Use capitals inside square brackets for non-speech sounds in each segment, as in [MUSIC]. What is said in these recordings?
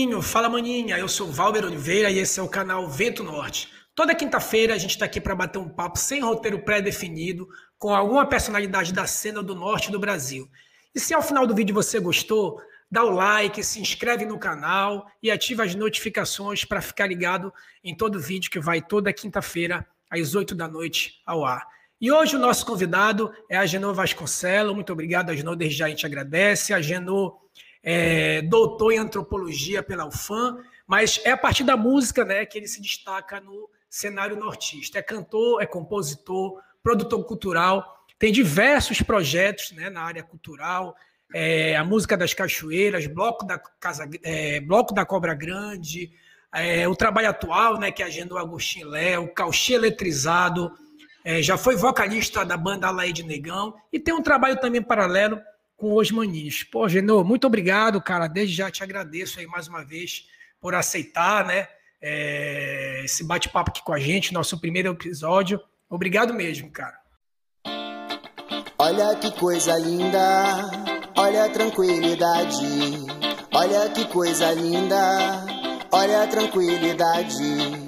Maninho, fala maninha, eu sou Valber Oliveira e esse é o canal Vento Norte. Toda quinta-feira a gente está aqui para bater um papo sem roteiro pré-definido com alguma personalidade da cena do norte do Brasil. E se ao final do vídeo você gostou, dá o like, se inscreve no canal e ativa as notificações para ficar ligado em todo vídeo que vai toda quinta-feira às 8 da noite ao ar. E hoje o nosso convidado é a Genô Vasconcelos. Muito obrigado, a Genô, desde já a gente agradece. A Genô é doutor em antropologia pela UFAM, mas é a partir da música né, que ele se destaca no cenário nortista. É cantor, é compositor, produtor cultural, tem diversos projetos né, na área cultural, é, a música das cachoeiras, bloco da, Casa, é, bloco da Cobra Grande, é, o trabalho atual, né, que agendou Agostinho Léo, Cauchê Eletrizado, é, já foi vocalista da banda Alaide Negão e tem um trabalho também paralelo com os maninhos. Pô, Genô, muito obrigado, cara. Desde já te agradeço aí mais uma vez por aceitar, né? É, esse bate-papo aqui com a gente, nosso primeiro episódio. Obrigado mesmo, cara. Olha que coisa linda, olha a tranquilidade. Olha que coisa linda, olha a tranquilidade.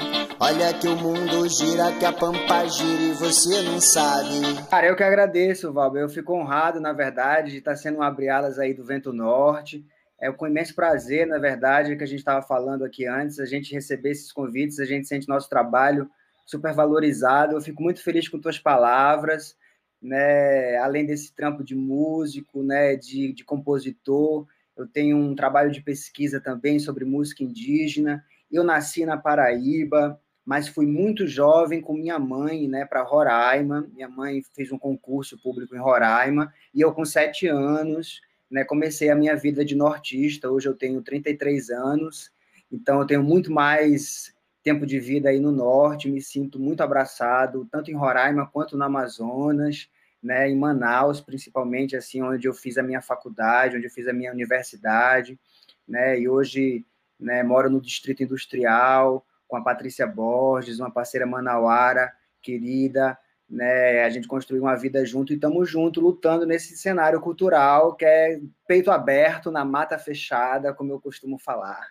Olha que o mundo gira, que a pampa gira e você não sabe. Cara, eu que agradeço, Valber. Eu fico honrado, na verdade, de estar sendo um abre-alas aí do Vento Norte. É com imenso prazer, na verdade, que a gente estava falando aqui antes, a gente receber esses convites, a gente sente nosso trabalho super valorizado. Eu fico muito feliz com tuas palavras, né? Além desse trampo de músico, né? De, de compositor, eu tenho um trabalho de pesquisa também sobre música indígena. Eu nasci na Paraíba, mas fui muito jovem com minha mãe, né, para Roraima. Minha mãe fez um concurso público em Roraima e eu com sete anos, né, comecei a minha vida de nortista. Hoje eu tenho 33 anos, então eu tenho muito mais tempo de vida aí no norte. Me sinto muito abraçado, tanto em Roraima quanto no Amazonas, né, em Manaus, principalmente assim, onde eu fiz a minha faculdade, onde eu fiz a minha universidade, né, e hoje, né, moro no distrito industrial com a Patrícia Borges, uma parceira manauara querida, né? A gente construiu uma vida junto e estamos juntos lutando nesse cenário cultural que é peito aberto na mata fechada, como eu costumo falar.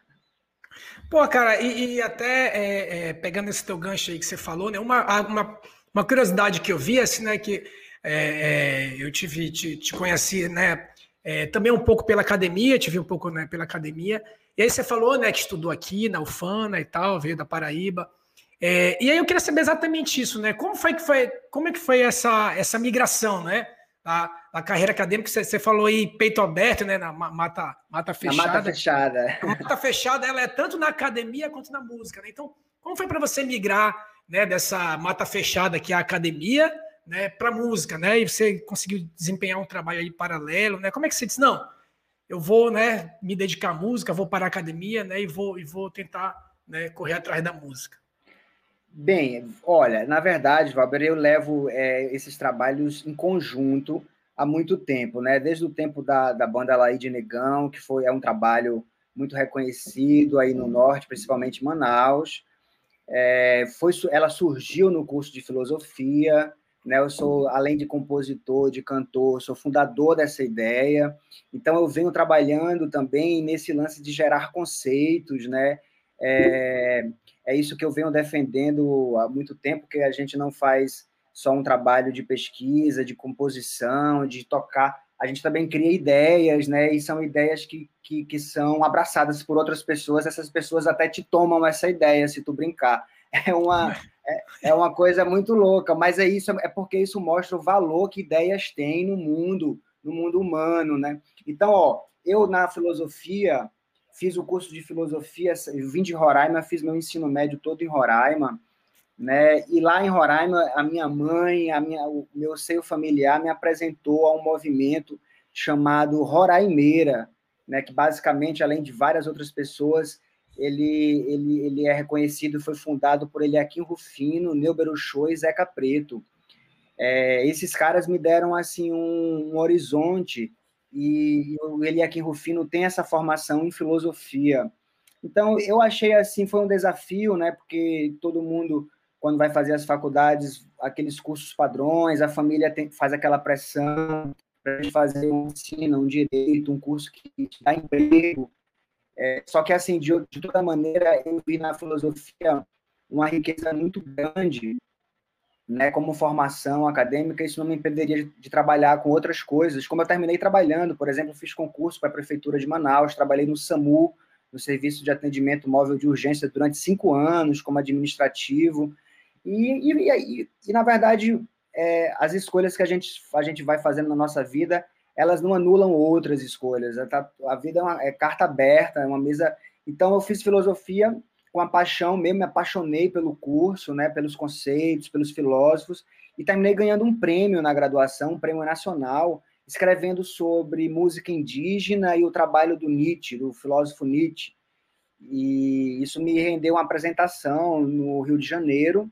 Pô, cara, e, e até é, é, pegando esse teu gancho aí que você falou, né? Uma, uma, uma curiosidade que eu vi, assim, né? Que é, é eu tive, te, te conheci, né? É, também um pouco pela academia, tive um pouco né, pela academia, e aí você falou, né, que estudou aqui na UFANA e tal, veio da Paraíba. É, e aí eu queria saber exatamente isso, né? Como foi que foi, como é que foi essa, essa migração, né? Da, da carreira acadêmica, você, você falou aí peito aberto, né? Na mata, mata fechada. Na mata fechada. A mata fechada, ela é tanto na academia quanto na música, né? Então, como foi para você migrar, né, dessa mata fechada que é a academia, né, para música, né? E você conseguiu desempenhar um trabalho aí paralelo, né? Como é que você disse, não, eu vou né, me dedicar à música, vou para a academia né, e, vou, e vou tentar né, correr atrás da música. Bem, olha, na verdade, Valber, eu levo é, esses trabalhos em conjunto há muito tempo, né? Desde o tempo da, da banda Laí de Negão, que foi é um trabalho muito reconhecido aí no norte, principalmente em Manaus. É, foi, ela surgiu no curso de filosofia, né? Eu sou, além de compositor, de cantor, sou fundador dessa ideia. Então, eu venho trabalhando também nesse lance de gerar conceitos, né? É, é isso que eu venho defendendo há muito tempo, que a gente não faz só um trabalho de pesquisa, de composição, de tocar. A gente também cria ideias, né? E são ideias que, que, que são abraçadas por outras pessoas. Essas pessoas até te tomam essa ideia, se tu brincar. É uma, [LAUGHS] é, é uma coisa muito louca, mas é isso, é porque isso mostra o valor que ideias têm no mundo, no mundo humano, né? Então, ó, eu na filosofia fiz o curso de filosofia, vim de Roraima, fiz meu ensino médio todo em Roraima, né? E lá em Roraima, a minha mãe, a minha, o meu seio familiar me apresentou a um movimento chamado Roraimeira, né? Que basicamente, além de várias outras pessoas, ele, ele, ele é reconhecido, foi fundado por Eliakim Rufino, Neuber Show e Zeca Preto. É, esses caras me deram assim um, um horizonte e o Eliakim Rufino tem essa formação em filosofia. Então eu achei assim foi um desafio, né? Porque todo mundo quando vai fazer as faculdades, aqueles cursos padrões, a família tem, faz aquela pressão para fazer um ensino, um direito, um curso que dá emprego É, só que, assim, de, de toda maneira, eu vi na filosofia uma riqueza muito grande, né, como formação acadêmica, isso não me impediria de, de, trabalhar com outras coisas, como eu terminei trabalhando, por exemplo, fiz concurso para a Prefeitura de Manaus, trabalhei no SAMU, no Serviço de Atendimento Móvel de Urgência, durante cinco anos, como administrativo, e, e, e, e na verdade, é, as escolhas que a gente, a gente vai fazendo na nossa vida, elas não anulam outras escolhas. A, tá, a vida é, uma, é, carta aberta, é uma mesa. Então, eu fiz filosofia com a paixão mesmo, me apaixonei pelo curso, né, pelos conceitos, pelos filósofos, e terminei ganhando um prêmio na graduação, um prêmio nacional, escrevendo sobre música indígena e o trabalho do Nietzsche, do filósofo Nietzsche. E isso me rendeu uma apresentação no Rio de Janeiro,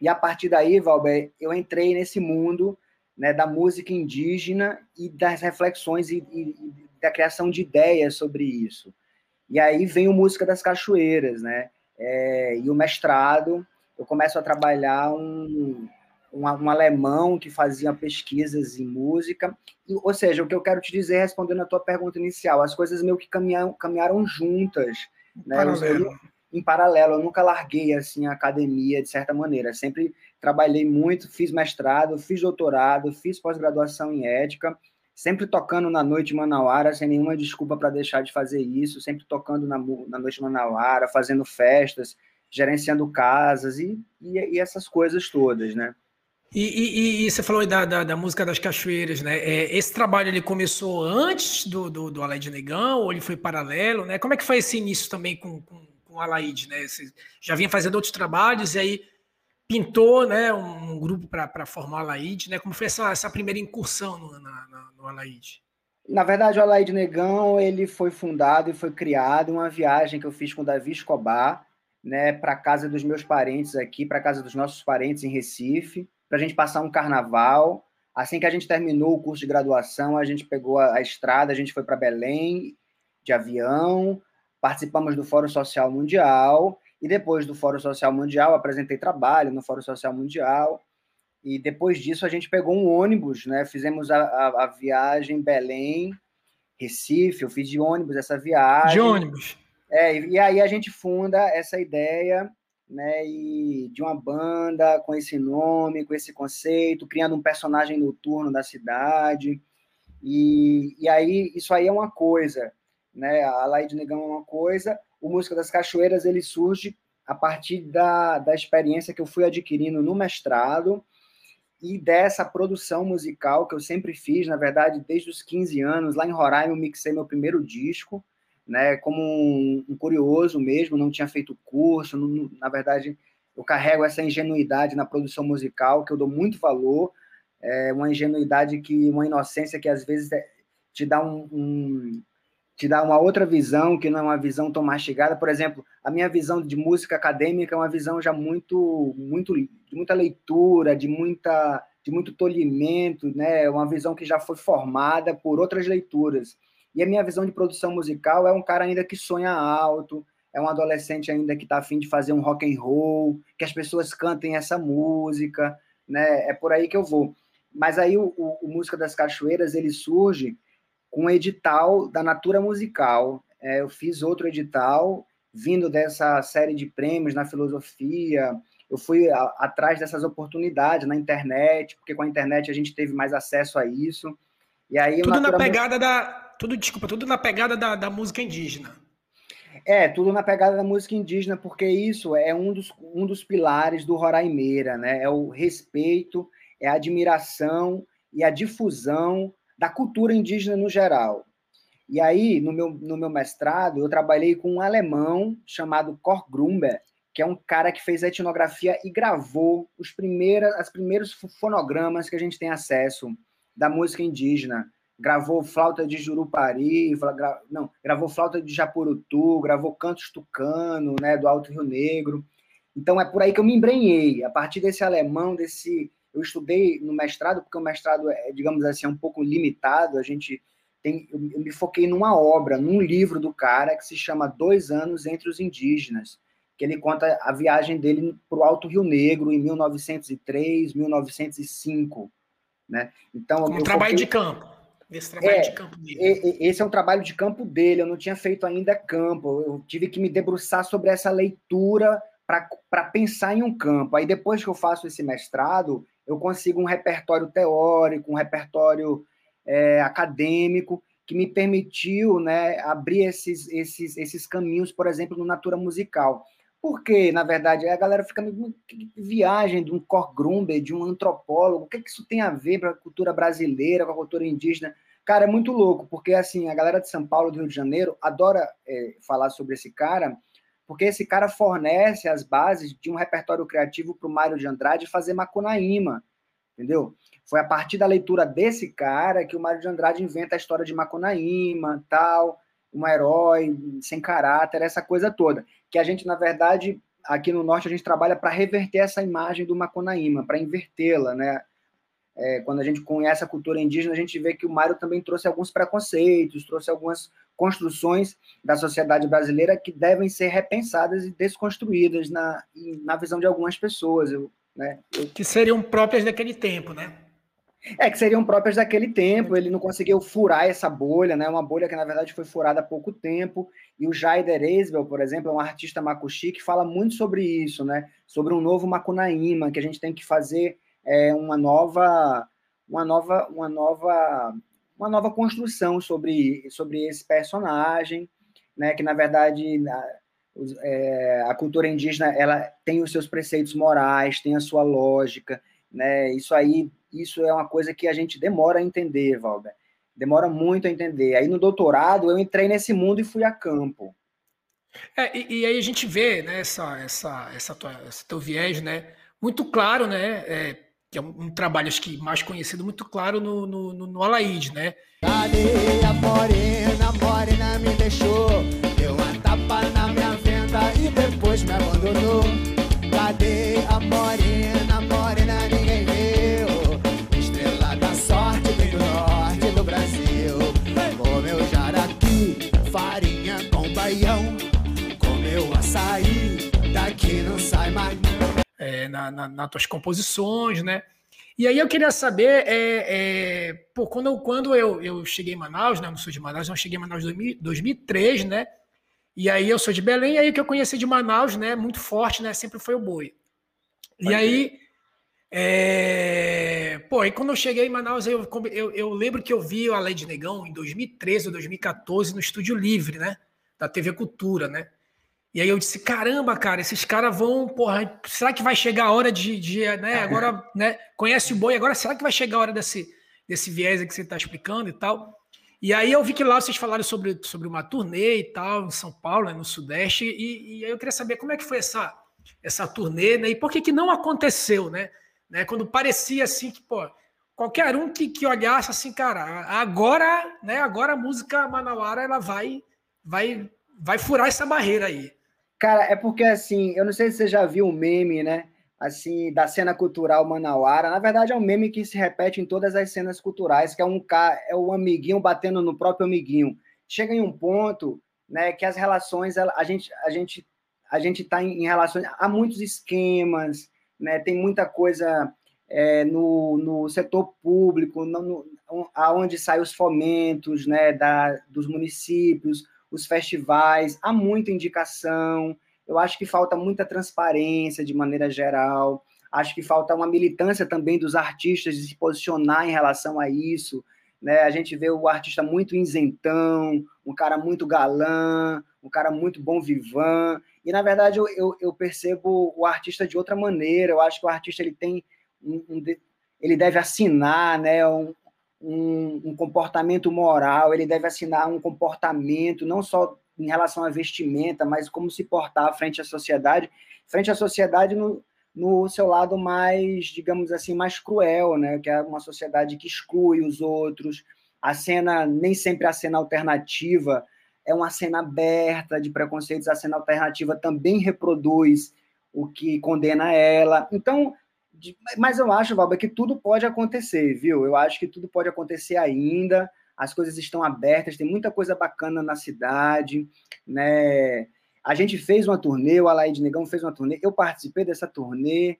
e a partir daí, Valber, eu entrei nesse mundo né, da música indígena e das reflexões e, e, e, da criação de ideias sobre isso. E aí vem o Música das Cachoeiras, né? É, e o mestrado, eu começo a trabalhar um, um, um, alemão que fazia pesquisas em música. E, ou seja, o que eu quero te dizer, respondendo a tua pergunta inicial, as coisas meio que caminharam, caminharam juntas. Né? Eu, em paralelo, eu nunca larguei assim a academia de certa maneira. Sempre trabalhei muito, fiz mestrado, fiz doutorado, fiz pós-graduação em ética, sempre tocando na noite manauara, sem nenhuma desculpa para deixar de fazer isso, sempre tocando na, na noite manauara, fazendo festas, gerenciando casas e, e, e essas coisas todas, né? E, e, e, você falou da, da, da, música das cachoeiras, né? É, esse trabalho ele começou antes do, do, do Além de Negão ou ele foi paralelo, né? Como é que foi esse início também com, com com a Laide, né? Você já vinha fazendo outros trabalhos e aí pintou, né, um grupo para formar a Laide, né? Como foi essa, essa primeira incursão no, na, na, no Alaide? Na verdade, o Alaide Negão ele foi fundado e foi criado em uma viagem que eu fiz com o Davi Escobar, né, para casa dos meus parentes aqui, para casa dos nossos parentes em Recife, para a gente passar um carnaval. Assim que a gente terminou o curso de graduação, a gente pegou a, a estrada, a gente foi para Belém de avião, participamos do Fórum Social Mundial, e depois do Fórum Social Mundial, apresentei trabalho no Fórum Social Mundial, e depois disso a gente pegou um ônibus, né? Fizemos a, a, a viagem Belém, Recife, eu fiz de ônibus essa viagem. De ônibus. É, e aí a gente funda essa ideia, né, e de uma banda com esse nome, com esse conceito, criando um personagem noturno da cidade. E, e aí isso aí é uma coisa né? A Laide Negão é uma coisa, o Música das Cachoeiras ele surge a partir da, da experiência que eu fui adquirindo no mestrado e dessa produção musical que eu sempre fiz, na verdade, desde os 15 anos. Lá em Roraima eu mixei meu primeiro disco, né, como um, um curioso mesmo, não tinha feito curso, não, na verdade eu carrego essa ingenuidade na produção musical que eu dou muito valor, é uma ingenuidade que, uma inocência que às vezes é, te dá um, um te dá uma outra visão, que não é uma visão tão mastigada. Por exemplo, a minha visão de música acadêmica é uma visão já muito, muito de muita leitura, de muita de muito tolhimento, né? É uma visão que já foi formada por outras leituras. E a minha visão de produção musical é um cara ainda que sonha alto, é um adolescente ainda que está afim de fazer um rock and roll, que as pessoas cantem essa música, né? É por aí que eu vou. Mas aí o, o, o Música das Cachoeiras ele surge com um edital da Natura Musical. É, eu fiz outro edital, vindo dessa série de prêmios na filosofia. Eu fui a, atrás dessas oportunidades na internet, porque com a internet a gente teve mais acesso a isso. E aí, tudo na pegada da. Tudo, desculpa, tudo na pegada da, da música indígena. É, tudo na pegada da música indígena, porque isso é um dos, um dos pilares do Roraimeira, né? É o respeito, é a admiração e a difusão da cultura indígena no geral. E aí, no meu, no meu mestrado, eu trabalhei com um alemão chamado Kor Grumber, que é um cara que fez etnografia e gravou os primeiros, as primeiros fonogramas que a gente tem acesso da música indígena. Gravou flauta de Jurupari, gra, não, gravou flauta de Japurutu, gravou cantos tucano, né, do Alto Rio Negro. Então é por aí que eu me embrenhei, a partir desse alemão, desse eu estudei no mestrado, porque o mestrado é, digamos assim, é um pouco limitado. A gente tem, eu me foquei numa obra, num livro do cara que se chama Dois Anos entre os Indígenas, que ele conta a viagem dele para o Alto Rio Negro em 1903, 1905. Né? Então, um trabalho foquei... de campo. Esse trabalho é, de campo dele. Esse é um trabalho de campo dele, eu não tinha feito ainda campo. Eu tive que me debruçar sobre essa leitura para pensar em um campo. Aí depois que eu faço esse mestrado, eu consigo um repertório teórico, um repertório é, acadêmico, que me permitiu né, abrir esses, esses, esses caminhos, por exemplo, no Natura Musical. Porque, na verdade, a galera fica meio viagem de um Cor Grumber, de um antropólogo, o que, é que isso tem a ver com a cultura brasileira, com a cultura indígena? Cara, é muito louco, porque assim, a galera de São Paulo, do Rio de Janeiro, adora é, falar sobre esse cara, porque esse cara fornece as bases de um repertório criativo para o Mário de Andrade fazer Macunaíma, entendeu? Foi a partir da leitura desse cara que o Mário de Andrade inventa a história de Macunaíma, tal, um herói sem caráter, essa coisa toda. Que a gente, na verdade, aqui no Norte, a gente trabalha para reverter essa imagem do Macunaíma, para invertê-la, né? É, quando a gente conhece a cultura indígena, a gente vê que o Mário também trouxe alguns preconceitos, trouxe algumas construções da sociedade brasileira que devem ser repensadas e desconstruídas na, na visão de algumas pessoas. Eu, né, eu... Que seriam próprias daquele tempo, né? É, que seriam próprias daquele tempo, ele não conseguiu furar essa bolha, né? Uma bolha que, na verdade, foi furada há pouco tempo. E o Jaider Eisbel, por exemplo, é um artista macuxi que fala muito sobre isso, né? Sobre um novo Macunaíma, que a gente tem que fazer é, uma nova, uma nova, uma nova, uma nova construção sobre, sobre esse personagem, né? Que, na verdade, a, é, a cultura indígena ela tem os seus preceitos morais, tem a sua lógica, né? Isso aí isso é uma coisa que a gente demora a entender, Valber. Demora muito a entender. Aí no doutorado eu entrei nesse mundo e fui a campo. É, e, e, aí a gente vê né, essa, essa, essa tua, esse teu viés, né, muito claro, né, é, que é um, um, trabalho acho que mais conhecido, muito claro no, no, no, no Alaide, né? Cadê a morena, morena me deixou, deu uma tapa na minha venda e depois me abandonou. Cadê a morena, na, na, nas tuas composições, né? E aí eu queria saber, é, é, pô, quando, quando eu, eu cheguei em Manaus, né? Eu não sou de Manaus, não cheguei em Manaus em 2003, né? E aí eu sou de Belém, e aí que eu conheci de Manaus, né? Muito forte, né? Sempre foi o boi. Pode e aí, é... pô, aí quando eu cheguei em Manaus, eu, eu, eu lembro que eu vi a Lei de Negão em 2013 ou 2014 no Estúdio Livre, né? da TV Cultura, né? E aí eu disse, caramba, cara, esses caras vão, porra, será que vai chegar a hora de, de né, agora, né, conhece o boi, agora será que vai chegar a hora desse, desse viés que você está explicando e tal? E aí eu vi que lá vocês falaram sobre, sobre uma turnê e tal, em São Paulo, né, no Sudeste, e, e aí eu queria saber como é que foi essa, essa turnê, né, e por que que não aconteceu, né? né quando parecia assim que, pô, qualquer um que, que olhasse assim, cara, agora, né, agora a música manauara, ela vai vai, vai furar essa barreira aí. Cara, é porque assim, eu não sei se você já viu um meme, né? Assim, da cena cultural manauara. Na verdade, é um meme que se repete em todas as cenas culturais, que é um cara, é o amiguinho batendo no próprio amiguinho. Chega em um ponto, né, que as relações, a gente, a gente, a gente está em, em relações, há muitos esquemas, né? Tem muita coisa é, no, no setor público, no, no, aonde saem os fomentos, né, da, dos municípios os festivais, há muita indicação. Eu acho que falta muita transparência de maneira geral. Acho que falta uma militância também dos artistas de se posicionar em relação a isso. Né? A gente vê o artista muito isentão, um cara muito galã, um cara muito bom vivan. E, na verdade, eu, eu, eu percebo o artista de outra maneira. Eu acho que o artista ele tem um, um, ele deve assinar né, um, um, um, comportamento moral, ele deve assinar um comportamento, não só em relação à vestimenta, mas como se portar frente à sociedade, frente à sociedade no, no seu lado mais, digamos assim, mais cruel, né? Que é uma sociedade que exclui os outros. A cena, nem sempre a cena alternativa é uma cena aberta de preconceitos, a cena alternativa também reproduz o que condena ela. Então, mas eu acho, Valba, que tudo pode acontecer, viu? Eu acho que tudo pode acontecer ainda. As coisas estão abertas, tem muita coisa bacana na cidade, né? A gente fez uma turnê, o Alaide Negão fez uma turnê, eu participei dessa turnê.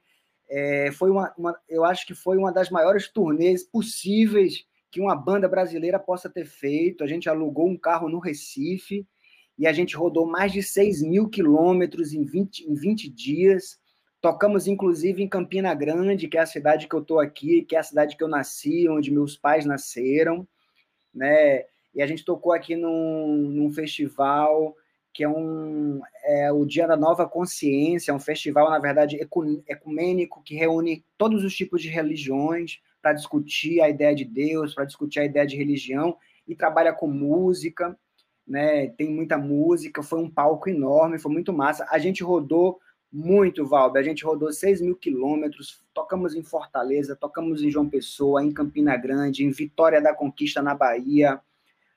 É, foi uma, uma, eu acho que foi uma das maiores turnês possíveis que uma banda brasileira possa ter feito. A gente alugou um carro no Recife e a gente rodou mais de 6 mil quilômetros em 20, em 20 dias. Tocamos, inclusive, em Campina Grande, que é a cidade que eu estou aqui, que é a cidade que eu nasci, onde meus pais nasceram, né? E a gente tocou aqui num, num festival que é, um, é o Dia da Nova Consciência, é um festival, na verdade, ecumênico, que reúne todos os tipos de religiões para discutir a ideia de Deus, para discutir a ideia de religião, e trabalha com música, né? Tem muita música, foi um palco enorme, foi muito massa. A gente rodou muito, Valber. A gente rodou 6 mil quilômetros, tocamos em Fortaleza, tocamos em João Pessoa, em Campina Grande, em Vitória da Conquista, na Bahia.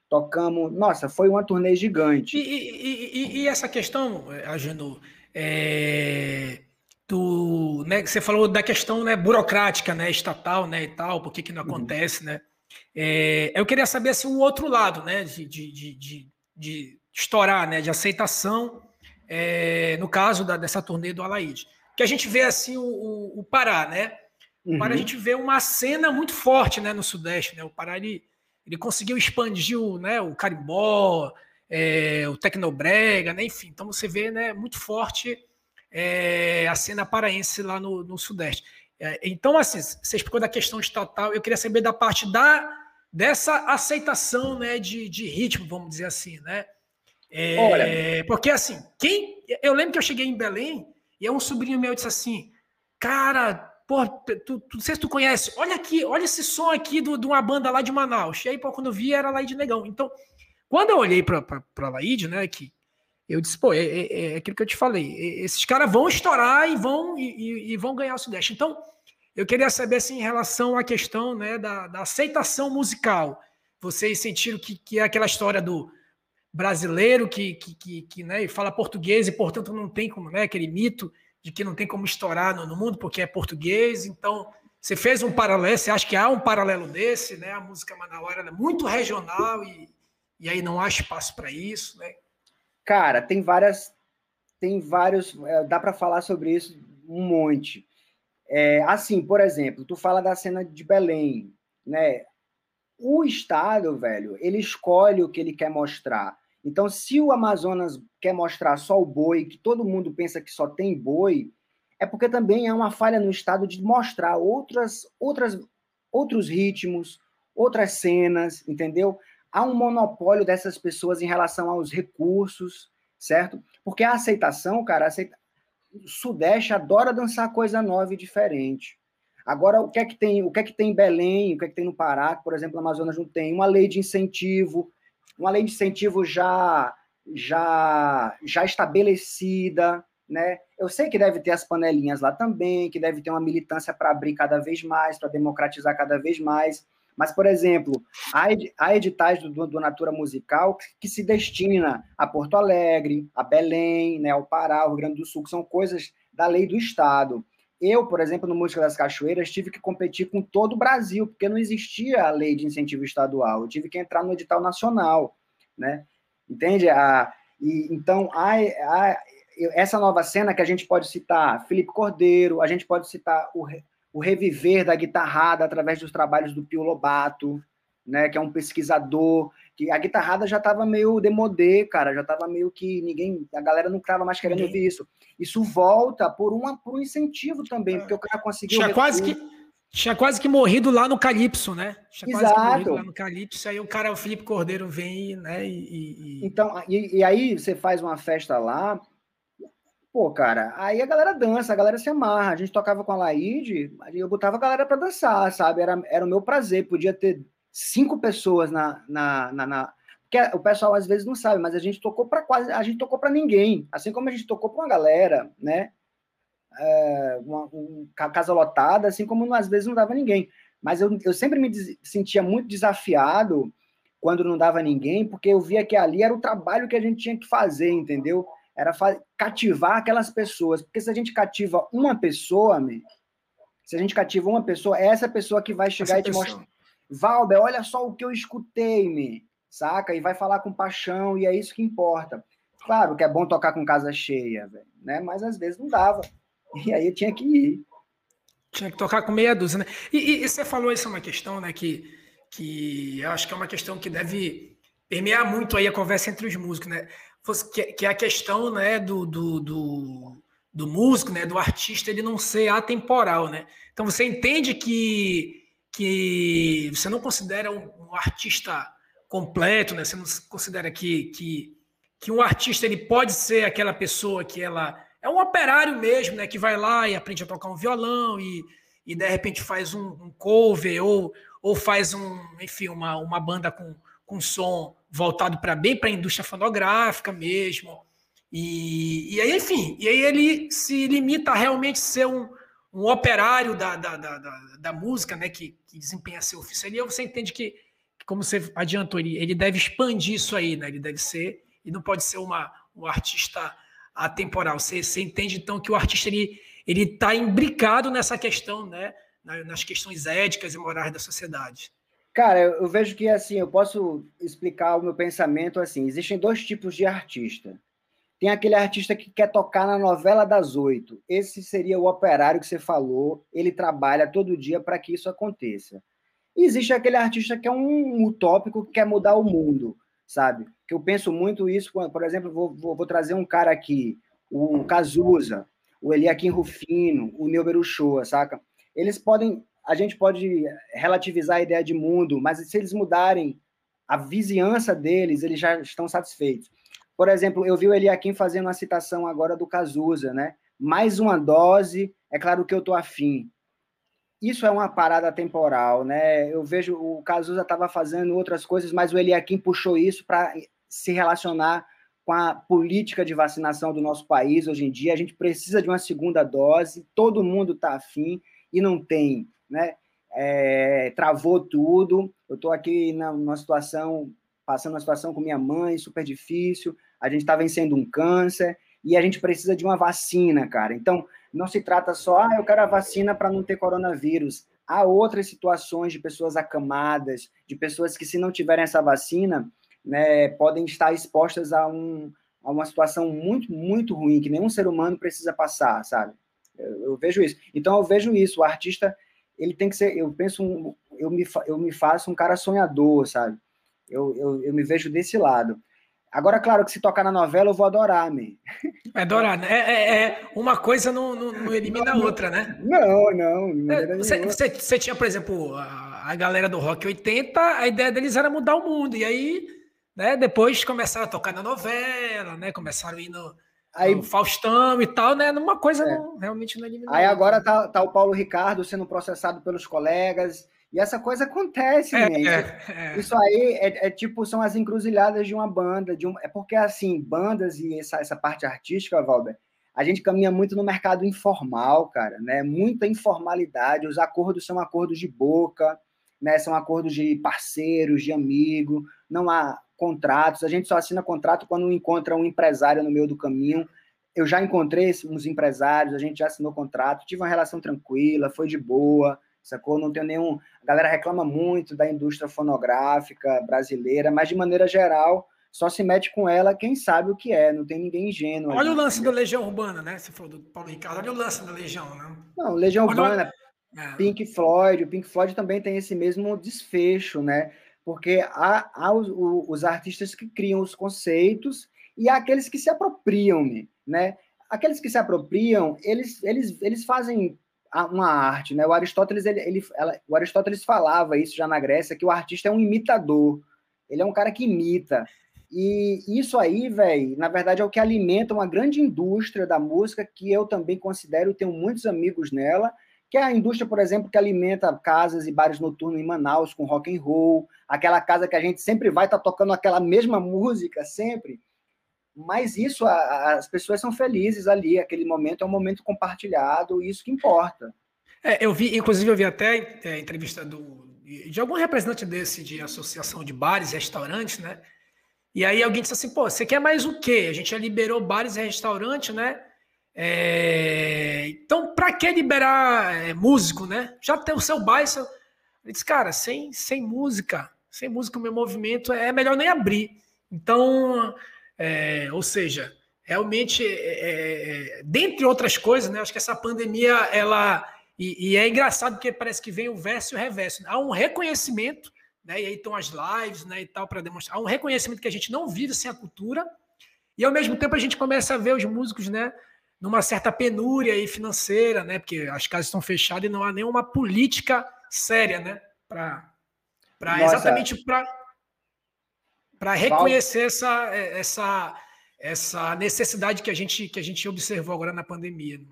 Tocamos. Nossa, foi uma turnê gigante. E, e, e, e essa questão, Agenu, é, do, né, você falou da questão né, burocrática, né, estatal, né, e tal, por que, que não uhum. acontece, uhum. né? É, eu queria saber assim, o outro lado, né, de, de, de, de estourar, né, de aceitação, é, no caso da, dessa turnê do Alaide. Que a gente vê assim o, o, o Pará, né? O uhum. Pará a gente vê uma cena muito forte, né, no Sudeste, né? O Pará ele ele conseguiu expandir o, né, o carimbó, é, o tecnobrega, né, enfim. Então você vê né, muito forte é, a cena paraense lá no, no Sudeste. É, então, assim, você explicou da questão estatal, eu queria saber da parte da dessa aceitação né, de, de ritmo, vamos dizer assim, né? É, Olha. Porque assim, quem. Eu lembro que eu cheguei em Belém e um sobrinho meu disse assim: Cara, Pô, tu, tu, não sei se tu conhece, olha aqui, olha esse som aqui de uma banda lá de Manaus. E aí, pô, quando eu vi, era Laíde Negão. Então, quando eu olhei pra, pra, pra Laíde, né, que eu disse, pô, é, é, é aquilo que eu te falei, esses caras vão estourar e vão, e, e, vão ganhar o Sudeste. Então, eu queria saber, assim, em relação à questão, né, da, da aceitação musical. Vocês sentiram que, que é aquela história do brasileiro que, que, que, que né, fala português e, portanto, não tem como, né, aquele mito de que não tem como estourar no, no mundo porque é português. Então, você fez um paralelo, você acha que há um paralelo desse, né? A música manauara é muito regional e, e aí não há espaço para isso, né? Cara, tem várias, tem vários, é, dá para falar sobre isso um monte. É, assim, por exemplo, tu fala da cena de Belém, né? O estado, velho, ele escolhe o que ele quer mostrar. Então, se o Amazonas quer mostrar só o boi, que todo mundo pensa que só tem boi, é porque também há uma falha no Estado de mostrar outras, outras, outros ritmos, outras cenas, entendeu? Há um monopólio dessas pessoas em relação aos recursos, certo? Porque a aceitação, cara, aceita... o Sudeste adora dançar coisa nova e diferente. Agora, o que é que tem, o que é que tem em Belém, o que é que tem no Pará, que, por exemplo, no Amazonas não tem? Uma lei de incentivo, uma lei de incentivo já já já estabelecida, né? Eu sei que deve ter as panelinhas lá também, que deve ter uma militância para abrir cada vez mais, para democratizar cada vez mais. Mas, por exemplo, há editais do, do, Natura Musical que, se destina a Porto Alegre, a Belém, né, ao Pará, ao Rio Grande do Sul, que são coisas da lei do Estado. Eu, por exemplo, no Música das Cachoeiras, tive que competir com todo o Brasil, porque não existia a lei de incentivo estadual. Eu tive que entrar no edital nacional, né? Entende? A, e, então, a, a, essa nova cena que a gente pode citar Felipe Cordeiro, a gente pode citar o, o reviver da guitarrada através dos trabalhos do Pio Lobato, né, que é um pesquisador, que a guitarrada já estava meio demodê, cara, já estava meio que ninguém, a galera não estava mais querendo ouvir isso. Isso volta por, uma, por um incentivo também, porque o cara conseguiu... Tinha quase que, tinha quase que morrido lá no Calypso, né? Tinha Exato. quase que morrido lá no Calypso, aí o cara, o Felipe Cordeiro vem, né, e... e... Então, e, e aí você faz uma festa lá, Pô, cara, aí a galera dança, a galera se amarra. A gente tocava com a Laide, eu botava a galera para dançar, sabe? Era, era o meu prazer. Podia ter cinco pessoas na, na, na, na porque o pessoal às vezes não sabe, mas a gente tocou para quase, a gente tocou para ninguém, assim como a gente tocou para uma galera, né? É, uma, uma, casa lotada, assim como às vezes não dava ninguém. Mas eu, eu sempre me des, sentia muito desafiado quando não dava ninguém, porque eu via que ali era o trabalho que a gente tinha que fazer, entendeu? Era cativar aquelas pessoas, porque se a gente cativa uma pessoa, se a gente cativa uma pessoa, é essa pessoa que vai chegar essa e te mostrar Valber, olha só o que eu escutei, me, saca? E vai falar com paixão, e é isso que importa. Claro que é bom tocar com casa cheia, velho, né? Mas às vezes não dava. E aí eu tinha que ir. Tinha que tocar com meia dúzia, né? E, e, e você falou isso é uma questão, né? Que que eu acho que é uma questão que deve permear muito aí a conversa entre os músicos, né? Que é a questão né, do, do, do, do músico, né, do artista, ele não ser atemporal, né? Então você entende que, que você não considera um, artista completo, né? Você não considera que, que, que um artista ele pode ser aquela pessoa que ela é um operário mesmo, né? Que vai lá e aprende a tocar um violão e, e de repente faz um, um cover ou, ou faz um, enfim, uma, uma banda com, com som voltado para bem para a indústria fonográfica mesmo. E, e aí, enfim, e aí ele se limita a realmente ser um, um operário da, da, da, da, música, né, que, que desempenha seu ofício ali, você entende que, como você adiantou, ele, ele deve expandir isso aí, né? Ele deve ser, e não pode ser uma, um artista atemporal. Você, você entende, então, que o artista ele está imbricado nessa questão, né? Nas questões éticas e morais da sociedade. Cara, eu vejo que assim, eu posso explicar o meu pensamento assim: existem dois tipos de artista. Tem aquele artista que quer tocar na novela das oito. Esse seria o operário que você falou. Ele trabalha todo dia para que isso aconteça. E existe aquele artista que é um utópico que quer mudar o mundo, sabe? Que eu penso muito isso, por exemplo, vou, vou, vou trazer um cara aqui, o Cazuza, o Eliakim Rufino, o Neuber Uchoa, saca? Eles podem a gente pode relativizar a ideia de mundo, mas se eles mudarem a vizinhança deles, eles já estão satisfeitos. Por exemplo, eu vi o Eliakim fazendo uma citação agora do Cazuza, né? Mais uma dose, é claro que eu tô afim. Isso é uma parada temporal, né? Eu vejo o Cazuza estava fazendo outras coisas, mas o Eliakim puxou isso para se relacionar com a política de vacinação do nosso país hoje em dia. A gente precisa de uma segunda dose, todo mundo está afim e não tem né? É, travou tudo. Eu estou aqui numa situação, passando uma situação com minha mãe, super difícil. A gente está vencendo um câncer e a gente precisa de uma vacina, cara. Então, não se trata só, ah, eu quero a vacina para não ter coronavírus. Há outras situações de pessoas acamadas, de pessoas que, se não tiverem essa vacina, né, podem estar expostas a, um, a uma situação muito, muito ruim, que nenhum ser humano precisa passar, sabe? Eu, eu vejo isso. Então, eu vejo isso. O artista ele tem que ser, eu penso, um, eu, me, eu me faço um cara sonhador, sabe? Eu, eu, eu me vejo desse lado. Agora, claro que se tocar na novela, eu vou adorar, man. É adorar, né? É, é, é, uma coisa não, não, não elimina a outra, né? Não, não. É, você, você, você, tinha, por exemplo, a, a, galera do Rock 80, a ideia deles era mudar o mundo. E aí, né, depois começaram a tocar na novela, né? Começaram a ir no, Aí, o Faustão e tal, né? Numa coisa é. não, realmente não eliminou. Aí agora tá, tá o Paulo Ricardo sendo processado pelos colegas. E essa coisa acontece, é, né? Isso, é, isso aí é, é, tipo, são as encruzilhadas de uma banda. De um, é porque, assim, bandas e essa, essa parte artística, Valber, a gente caminha muito no mercado informal, cara, né? Muita informalidade. Os acordos são acordos de boca, né? São acordos de parceiros, de amigo. Não há contratos. A gente só assina contrato quando encontra um empresário no meio do caminho. Eu já encontrei uns empresários, a gente já assinou contrato, tive uma relação tranquila, foi de boa, sacou? Não tenho nenhum. A galera reclama muito da indústria fonográfica brasileira, mas de maneira geral, só se mete com ela quem sabe o que é, não tem ninguém ingênuo. Olha ali, o lance entendeu? da Legião Urbana, né? Você falou do Paulo Ricardo, olha o lance da Legião, né? Não, Legião olha Urbana, é. Pink Floyd, o Pink Floyd também tem esse mesmo desfecho, né? porque há, há os, os, artistas que criam os conceitos e há aqueles que se apropriam, né? Aqueles que se apropriam, eles, eles, eles fazem uma arte, né? O Aristóteles, ele, ele, ela, o Aristóteles falava isso já na Grécia, que o artista é um imitador, ele é um cara que imita. E isso aí, velho, na verdade é o que alimenta uma grande indústria da música que eu também considero, tenho muitos amigos nela, que é a indústria, por exemplo, que alimenta casas e bares noturnos em Manaus com rock and roll, aquela casa que a gente sempre vai estar tá tocando aquela mesma música sempre. Mas isso, a, as pessoas são felizes ali, aquele momento é um momento compartilhado, isso que importa. É, eu vi, inclusive, eu vi até é, entrevista do, de algum representante desse de associação de bares e restaurantes, né? E aí alguém disse assim, pô, você quer mais o quê? A gente já liberou bares e restaurantes, né? É, então, para que liberar é, músico, né? Já tem o seu bairro. Seu... Ele disse, cara, sem, sem música, sem música, o meu movimento é melhor nem abrir. Então, é, ou seja, realmente, é, é, é, dentre outras coisas, né? Acho que essa pandemia, ela. E, e, é engraçado porque parece que vem o verso e o reverso. Há um reconhecimento né? E aí estão as lives, né, e tal, para demonstrar. Há um reconhecimento que a gente não vive sem a cultura, e ao mesmo tempo a gente começa a ver os músicos, né, numa certa penúria aí financeira, né, porque as casas estão fechadas e não há nenhuma política séria, né, para exatamente para para reconhecer essa, essa, essa necessidade que a gente que a gente observou agora na pandemia. Né?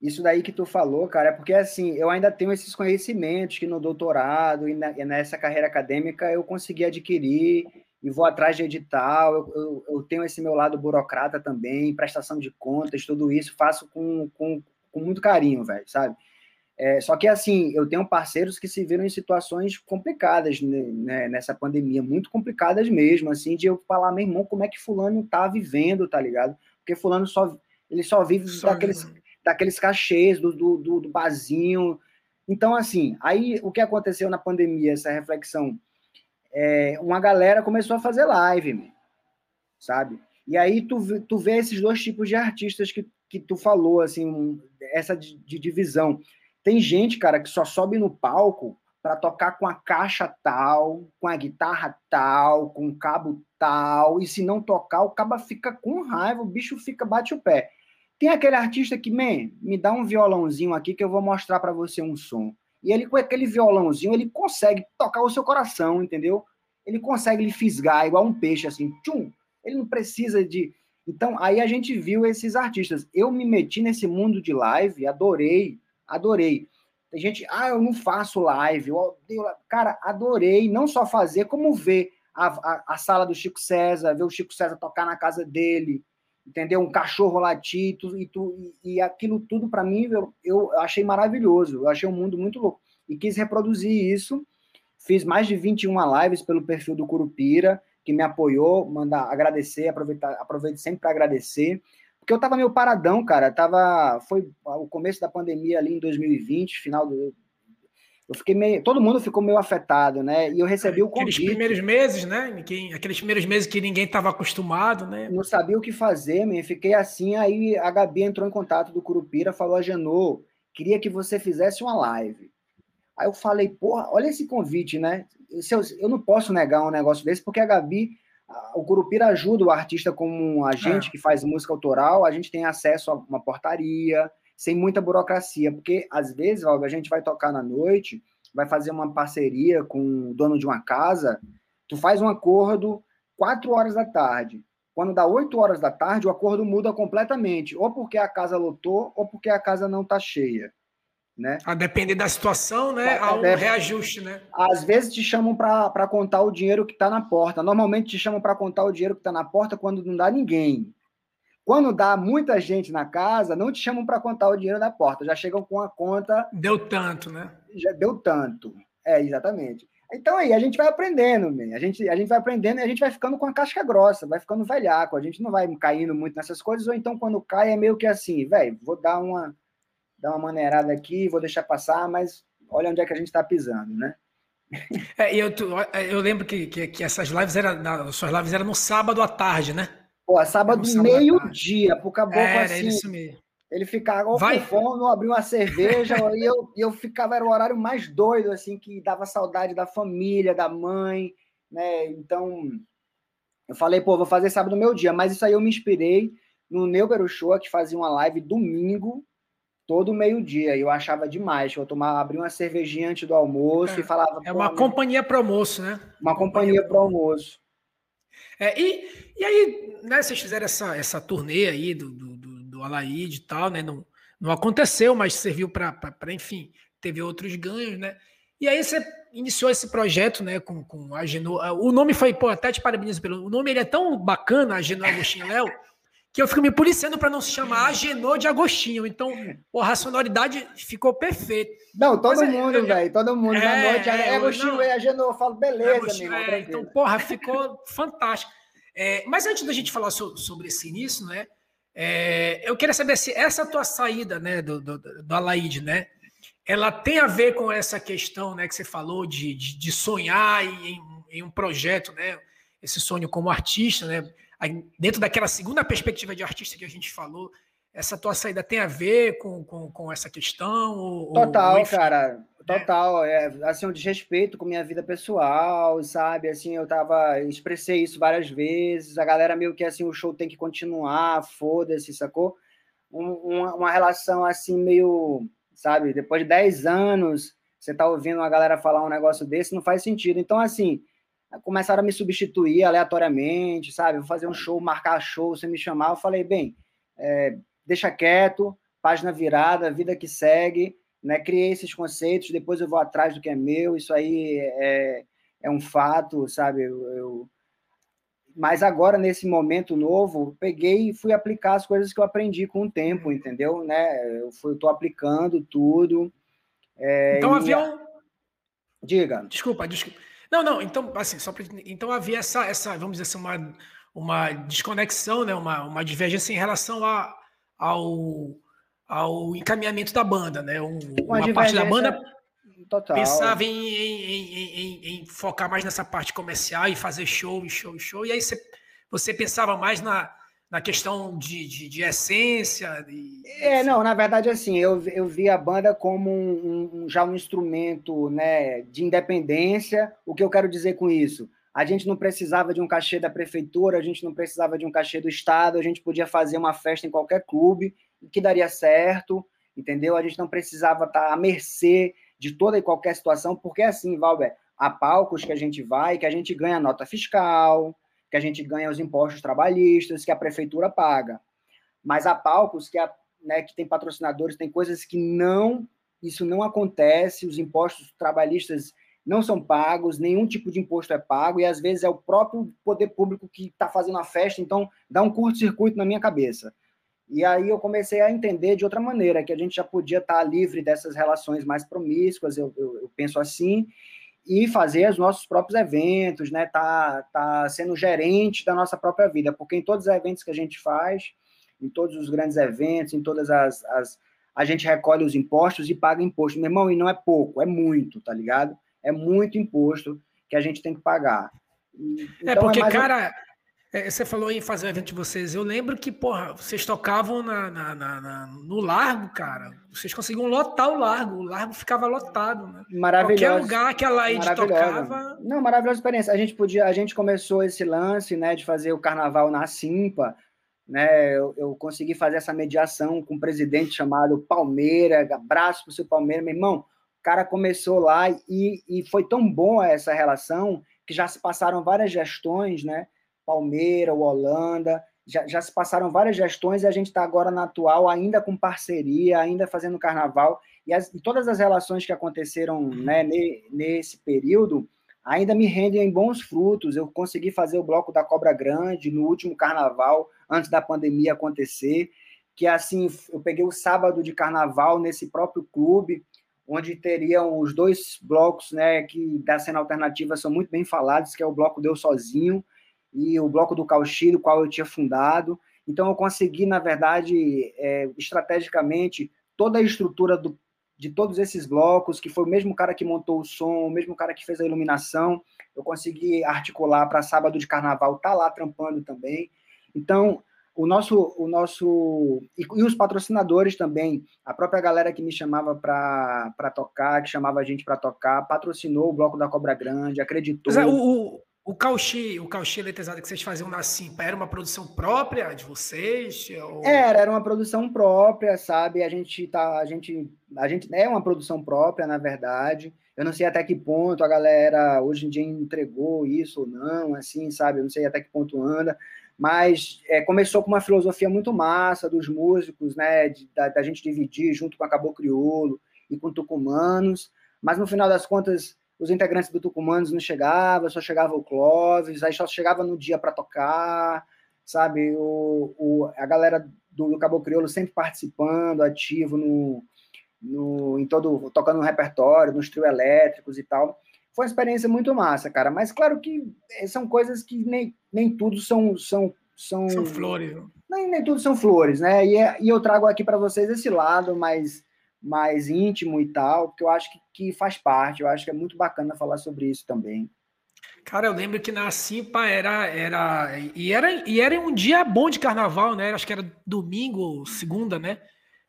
Isso daí que tu falou, cara, é porque assim, eu ainda tenho esses conhecimentos que no doutorado e, na, e nessa carreira acadêmica eu consegui adquirir e vou atrás de edital, eu, eu, eu, tenho esse meu lado burocrata também, prestação de contas, tudo isso, faço com, com, com muito carinho, velho, sabe? É, só que, assim, eu tenho parceiros que se viram em situações complicadas né, né, nessa pandemia, muito complicadas mesmo, assim, de eu falar, meu irmão, como é que fulano tá vivendo, tá ligado? Porque fulano só, ele só vive só daqueles daqueles cachês, do, do, do, do bazinho. Então, assim, aí o que aconteceu na pandemia, essa reflexão? É, uma galera começou a fazer live, sabe? E aí tu, tu vê esses dois tipos de artistas que, que tu falou, assim, essa de, de divisão. Tem gente, cara, que só sobe no palco para tocar com a caixa tal, com a guitarra tal, com o cabo tal, e se não tocar, o cabo fica com raiva, o bicho fica, bate o pé. Tem aquele artista que, man, me dá um violãozinho aqui que eu vou mostrar para você um som. E ele, com aquele violãozinho, ele consegue tocar o seu coração, entendeu? Ele consegue lhe fisgar igual um peixe, assim, tchum. Ele não precisa de. Então, aí a gente viu esses artistas. Eu me meti nesse mundo de live, adorei, adorei. Tem gente, ah, eu não faço live. Eu, cara, adorei não só fazer, como ver a, a, a, sala do Chico César, ver o Chico César tocar na casa dele, entendeu? Um cachorro latir, e, tu, e, e aquilo tudo para mim eu, eu achei maravilhoso, eu achei um mundo muito louco. E quis reproduzir isso. Fiz mais de 21 lives pelo perfil do Curupira, que me apoiou, mandar agradecer, aproveitar, aproveito sempre para agradecer. Porque eu tava meio paradão, cara. Tava, foi o começo da pandemia ali em 2020, final do, eu fiquei meio. Todo mundo ficou meio afetado, né? E eu recebi o convite. Aqueles primeiros meses, né? Ninguém, aqueles primeiros meses que ninguém estava acostumado, né? Não sabia o que fazer, man. fiquei assim. Aí a Gabi entrou em contato do Curupira, falou: a Janô, queria que você fizesse uma live. Aí eu falei: porra, olha esse convite, né? Eu, eu não posso negar um negócio desse, porque a Gabi, o Curupira ajuda o artista como um agente é. que faz música autoral, a gente tem acesso a uma portaria sem muita burocracia, porque às vezes, Valga, a gente vai tocar na noite, vai fazer uma parceria com o dono de uma casa, tu faz um acordo 4 horas da tarde. Quando dá 8 horas da tarde, o acordo muda completamente, ou porque a casa lotou, ou porque a casa não está cheia. Né? A depender da situação, né? Há um reajuste, né? Às vezes te chamam para contar o dinheiro que está na porta. Normalmente te chamam para contar o dinheiro que está na porta quando não dá ninguém. Quando dá muita gente na casa, não te chamam para contar o dinheiro da porta, já chegam com a conta. Deu tanto, né? Já deu tanto. É, exatamente. Então aí a gente vai aprendendo, man. a gente, a gente vai aprendendo e a gente vai ficando com a casca grossa, vai ficando velhaco, a gente não vai caindo muito nessas coisas, ou então quando cai é meio que assim, velho, vou dar uma, dar uma maneirada aqui, vou deixar passar, mas olha onde é que a gente está pisando, né? É, eu, eu lembro que, que, que essas lives eram, suas lives eram no sábado à tarde, né? Pô, sábado meio-dia, pro caboclo era, assim. Isso mesmo. Ele ficava Vai. com fome, abriu uma cerveja, [LAUGHS] e eu, eu ficava, era o horário mais doido, assim, que dava saudade da família, da mãe, né? Então, eu falei, pô, vou fazer sábado meu dia, mas isso aí eu me inspirei no Neuber Show, que fazia uma live domingo, todo meio-dia. E eu achava demais. Eu tomava, abria uma cervejinha antes do almoço é, e falava. É uma companhia para almoço, né? Uma companhia para almoço. É, e, e aí, né, vocês fizeram essa, essa turnê aí do, do, do, do Alaide e tal, né? Não, não aconteceu, mas serviu para, enfim, teve outros ganhos, né? E aí você iniciou esse projeto, né, com, com a Geno. O nome foi, pô, até te parabenizo pelo. O nome ele é tão bacana, a Geno Agostinho Léo, que eu fico me policiando para não se chamar Agenor de Agostinho. Então, porra, a sonoridade ficou perfeita. Não, todo Mas, mundo, velho, todo mundo. É, na noite, é, é Agostinho, é Agenor. Eu falo, beleza, Agostinho, amigo, é, Então, porra, ficou fantástico. É, mas antes da gente falar so, sobre esse início, né, é, eu queria saber se essa tua saída, né, do, do, do Alaide, né, ela tem a ver com essa questão, né, que você falou de, de, de sonhar em, em um projeto, né, esse sonho como artista, né, dentro daquela segunda perspectiva de artista que a gente falou, essa tua saída tem a ver com, com, com essa questão? Ou, Total, ou, cara. Total. Total, é, assim, um desrespeito com minha vida pessoal, sabe? Assim, eu tava, expressei isso várias vezes, a galera meio que assim, o show tem que continuar, foda-se, sacou? Um, uma, uma relação assim, meio, sabe? Depois de 10 anos, você tá ouvindo uma galera falar um negócio desse, não faz sentido. Então, assim, começaram a me substituir aleatoriamente, sabe? Vou fazer um show, marcar show, você me chamar, eu falei, bem, é, deixa quieto, página virada, vida que segue, né? Criei esses conceitos, depois eu vou atrás do que é meu, isso aí é, é um fato, sabe? Eu, eu... Mas agora, nesse momento novo, peguei e fui aplicar as coisas que eu aprendi com o tempo, entendeu? Né? Eu estou aplicando tudo. É, então, havia um... Diga. Desculpa, desculpa. Não, não, então, assim, só pra... então havia essa, essa, vamos dizer assim, uma, uma desconexão, né? uma, uma divergência em relação a, ao, ao encaminhamento da banda, né? Um, uma, uma parte da banda total. pensava em, em, em, em, focar mais nessa parte comercial e fazer show, show, show, e aí você, você pensava mais na, na questão de, de, de essência? De, é, não, na verdade, assim, eu, eu vi a banda como um, um, já um instrumento né, de independência. O que eu quero dizer com isso? A gente não precisava de um cachê da prefeitura, a gente não precisava de um cachê do Estado, a gente podia fazer uma festa em qualquer clube que daria certo, entendeu? A gente não precisava estar à mercê de toda e qualquer situação, porque assim, Valber, há palcos que a gente vai, que a gente ganha nota fiscal, que a gente ganha os impostos trabalhistas, que a prefeitura paga. Mas há palcos que, né, que tem patrocinadores, tem coisas que não, isso não acontece, os impostos trabalhistas não são pagos, nenhum tipo de imposto é pago, e às vezes é o próprio poder público que está fazendo a festa, então dá um curto-circuito na minha cabeça. E aí eu comecei a entender de outra maneira, que a gente já podia estar livre dessas relações mais promíscuas, eu, eu, eu penso assim, e fazer os nossos próprios eventos, né? Tá, tá sendo gerente da nossa própria vida, porque em todos os eventos que a gente faz, em todos os grandes eventos, em todas as, as a gente recolhe os impostos e paga imposto. Meu irmão, e não é pouco, é muito, tá ligado? É muito imposto que a gente tem que pagar. É, então porque, é cara, é, você falou em fazer o evento de vocês. Eu lembro que, porra, vocês tocavam na, na, na, na, no Largo, cara. Vocês conseguiam lotar o Largo. O Largo ficava lotado, né? Maravilhoso. Qualquer lugar que a Laide tocava. Não, maravilhosa experiência. A gente podia, a gente começou esse lance, né, de fazer o carnaval na Simpa. Né, eu, eu consegui fazer essa mediação com um presidente chamado Palmeira. Abraço pro seu Palmeira, meu irmão. O cara começou lá e, e foi tão bom essa relação que já se passaram várias gestões, né? Palmeira, o Holanda, já, já se passaram várias gestões e a gente está agora na atual, ainda com parceria, ainda fazendo carnaval. E, as, e todas as relações que aconteceram né, ne, nesse período ainda me rendem bons frutos. Eu consegui fazer o bloco da Cobra Grande no último carnaval, antes da pandemia acontecer. Que assim, eu peguei o sábado de carnaval nesse próprio clube, onde teriam os dois blocos né, que da cena alternativa são muito bem falados, que é o bloco Deu Sozinho e o bloco do Cauchy, qual eu tinha fundado. Então, eu consegui, na verdade, é, estrategicamente, toda a estrutura do, de todos esses blocos, que foi o mesmo cara que montou o som, o mesmo cara que fez a iluminação, eu consegui articular para sábado de carnaval, tá lá trampando também. Então, o nosso, o nosso e, e os patrocinadores também, a própria galera que me chamava para tocar, que chamava a gente para tocar, patrocinou o bloco da Cobra Grande, acreditou. Mas, o, o cauchê, o cauchê letezado que vocês faziam na Simpa era uma produção própria de vocês? Ou... Era, era uma produção própria, sabe? A gente tá, a gente, a gente é uma produção própria, na verdade. Eu não sei até que ponto a galera hoje em dia entregou isso ou não, assim, sabe? Eu não sei até que ponto anda, mas é, começou com uma filosofia muito massa dos músicos, né? De, da, da gente dividir junto com a Cabo Criolo e com Tucumanos, mas no final das contas os integrantes do Tucumanos não chegavam, só chegava o Clóvis, aí só chegava no dia para tocar, sabe? O, o, a galera do, do Cabo Crioulo sempre participando, ativo no, no, em todo, tocando no repertório, nos trio elétricos e tal. Foi uma experiência muito massa, cara. Mas claro que são coisas que nem, nem tudo são, são são, são flores. Nem, nem tudo são flores, né? E, é, e eu trago aqui para vocês esse lado mais mais íntimo e tal, porque eu acho que, que faz parte, eu acho que é muito bacana falar sobre isso também. Cara, eu lembro que na Simpa era, era, e era, e era um dia bom de carnaval, né? Acho que era domingo, segunda, né?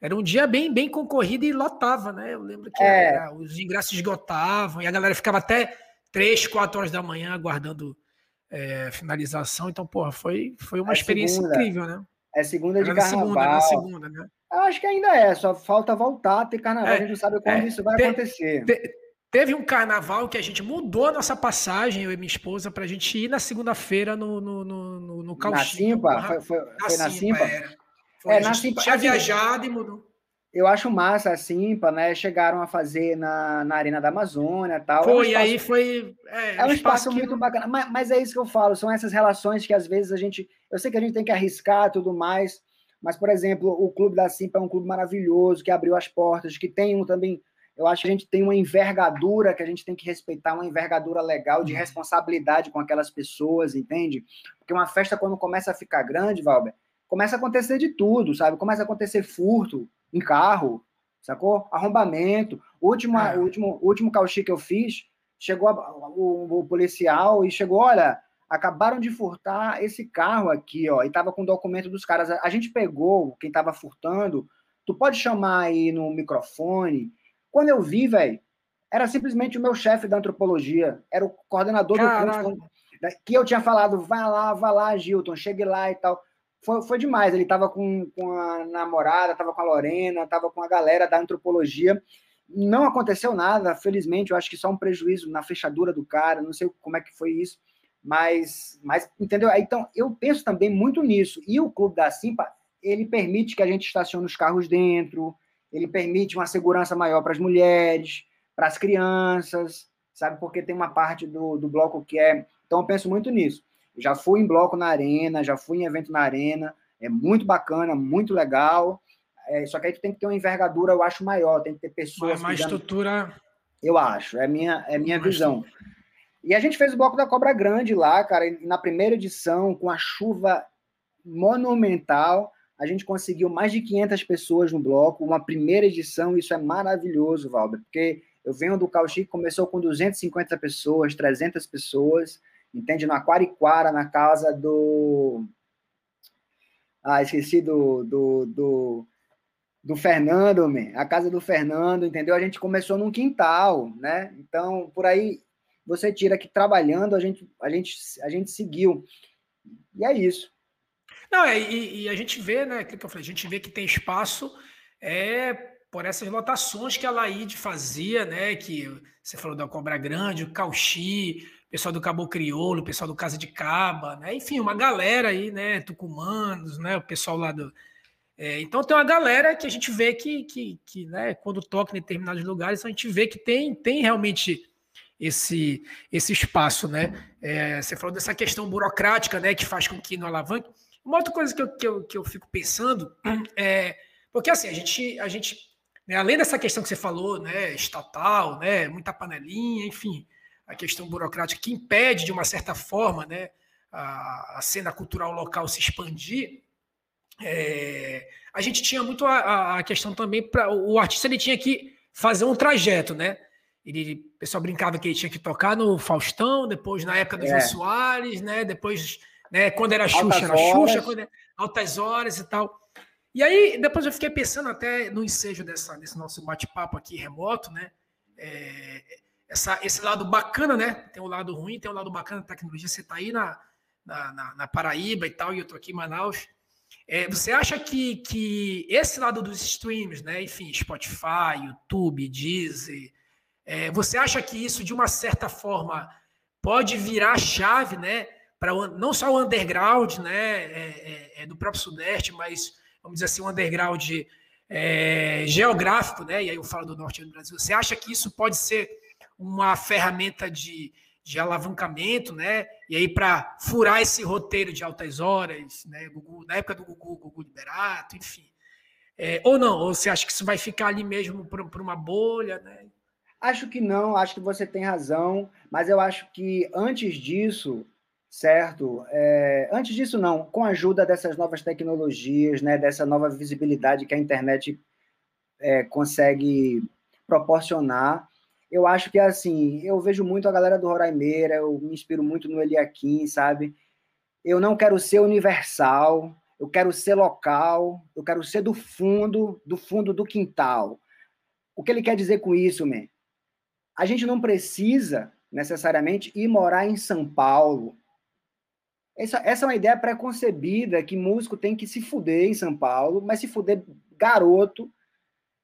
era um dia bem, bem concorrido e lotava, né? Eu lembro que é. era, os ingressos esgotavam e a galera ficava até três, quatro horas da manhã aguardando é, finalização. Então, porra, foi, foi uma é experiência segunda. incrível, né? É segunda de era carnaval. Segunda, na segunda, né? Eu acho que ainda é, só falta voltar ter carnaval. É, a gente não sabe quando é, isso vai te, acontecer. Te, teve um carnaval que a gente mudou a nossa passagem, eu e minha esposa, para a gente ir na segunda-feira no, no, no, no, no Na Simpa? Foi, foi, na foi na Simpa? Era. Foi, é, na Simpa. Tinha assim, viajado e mudou. Eu acho massa a Simpa, né? Chegaram a fazer na, na Arena da Amazônia e tal. Foi, é um espaço, aí foi. É, é um espaço, espaço muito bacana. Mas, mas, é isso que eu falo, são essas relações que às vezes a gente. Eu sei que a gente tem que arriscar tudo mais, mas, por exemplo, o Clube da Simpa é um clube maravilhoso, que abriu as portas, que tem um também. Eu acho que a gente tem uma envergadura que a gente tem que respeitar, uma envergadura legal de uhum. responsabilidade com aquelas pessoas, entende? Porque uma festa, quando começa a ficar grande, Valber, começa a acontecer de tudo, sabe? Começa a acontecer furto em carro, sacou? Arrombamento. O último, o último, o último cauchê que eu fiz, chegou a, o, o, policial e chegou, olha, acabaram de furtar esse carro aqui, ó, e tava com o documento dos caras. A, gente pegou quem tava furtando, tu pode chamar aí no microfone. Quando eu vi, velho, era simplesmente o meu chefe da antropologia, era o coordenador Caraca. do curso, que eu tinha falado, vai lá, vai lá, Gilton, chegue lá e tal foi, foi demais. Ele estava com, com a namorada, estava com a Lorena, estava com a galera da antropologia. Não aconteceu nada, felizmente. Eu acho que só um prejuízo na fechadura do cara. Não sei como é que foi isso, mas, mas entendeu? Então eu penso também muito nisso. E o clube da Simpa ele permite que a gente estacione os carros dentro. Ele permite uma segurança maior para as mulheres, para as crianças, sabe? Porque tem uma parte do, do bloco que é. Então eu penso muito nisso. Já fui em bloco na arena, já fui em evento na arena, é muito bacana, muito legal. É, só que aí tu tem que ter uma envergadura, eu acho, maior, tem que ter pessoas. Mais, estrutura. Eu acho, é minha, é minha visão. E a gente fez o bloco da Cobra Grande lá, cara, na primeira edição, com a chuva monumental. A gente conseguiu mais de 500 pessoas no bloco, uma primeira edição, isso é maravilhoso, Valber, porque eu venho do Cauchi que começou com 250 pessoas, 300 pessoas, entende? No Aquariquara, na casa do. Ah, esqueci do, do, do, do Fernando, man. a casa do Fernando, entendeu? A gente começou num quintal, né? Então, por aí, você tira que trabalhando, a gente, a gente, a gente seguiu. E é isso. Não, é, e, e a gente vê, né, que eu falei, a gente vê que tem espaço é, por essas lotações que a Laide fazia, né, que você falou da Cobra Grande, o Cauchi, pessoal do Cabo Crioulo, pessoal do Casa de Caba, né? Enfim, uma galera aí, né? Tucumanos, né? O pessoal lá do. É, então tem uma galera que a gente vê que, que, que né, quando toca em determinados lugares, a gente vê que tem, tem realmente esse, esse espaço, né? É, você falou dessa questão burocrática, né? Que faz com que não alavanque. Uma outra coisa que eu, que eu, que eu fico pensando [CLEARS THROAT] é. Porque assim, a gente. A gente né, além dessa questão que você falou, né? Estatal, né? Muita panelinha, enfim a questão burocrática que impede, de uma certa forma, né, a, a cena cultural local se expandir, é, a gente tinha muito a, a questão também para o artista ele tinha que fazer um trajeto, né? Ele, o pessoal brincava que ele tinha que tocar no Faustão, depois na época do é. João Soares, né? Depois, né, quando era Xuxa, altas era Xuxa, quando era altas horas e tal. E aí, depois eu fiquei pensando até no ensejo dessa, desse nosso bate-papo aqui remoto, né? É, essa, esse lado bacana, né? Tem o um lado ruim, tem o um lado bacana da tecnologia. Você está aí na, na, na, na, Paraíba e tal, e eu estou aqui em Manaus. É, você acha que, que esse lado dos streams, né? Enfim, Spotify, YouTube, Deezer, é, você acha que isso, de uma certa forma, pode virar chave, né? Para não só o underground, né? É, é, é, do próprio Sudeste, mas vamos dizer assim, o underground é, geográfico, né? E aí eu falo do norte do Brasil. Você acha que isso pode ser uma ferramenta de, de alavancamento, né? E aí, para furar esse roteiro de altas horas, né? Google, na época do Google, Google Liberato, enfim. É, ou não, ou você acha que isso vai ficar ali mesmo por, uma bolha, né? Acho que não, acho que você tem razão, mas eu acho que antes disso, certo? É, antes disso, não, com a ajuda dessas novas tecnologias, né, dessa nova visibilidade que a internet é, consegue proporcionar, eu acho que assim, eu vejo muito a galera do Roraimeira, eu me inspiro muito no Eliakim, sabe? Eu não quero ser universal, eu quero ser local, eu quero ser do fundo, do fundo do quintal. O que ele quer dizer com isso, man? A gente não precisa necessariamente ir morar em São Paulo. Essa, essa é uma ideia preconcebida que músico tem que se fuder em São Paulo, mas se fuder garoto,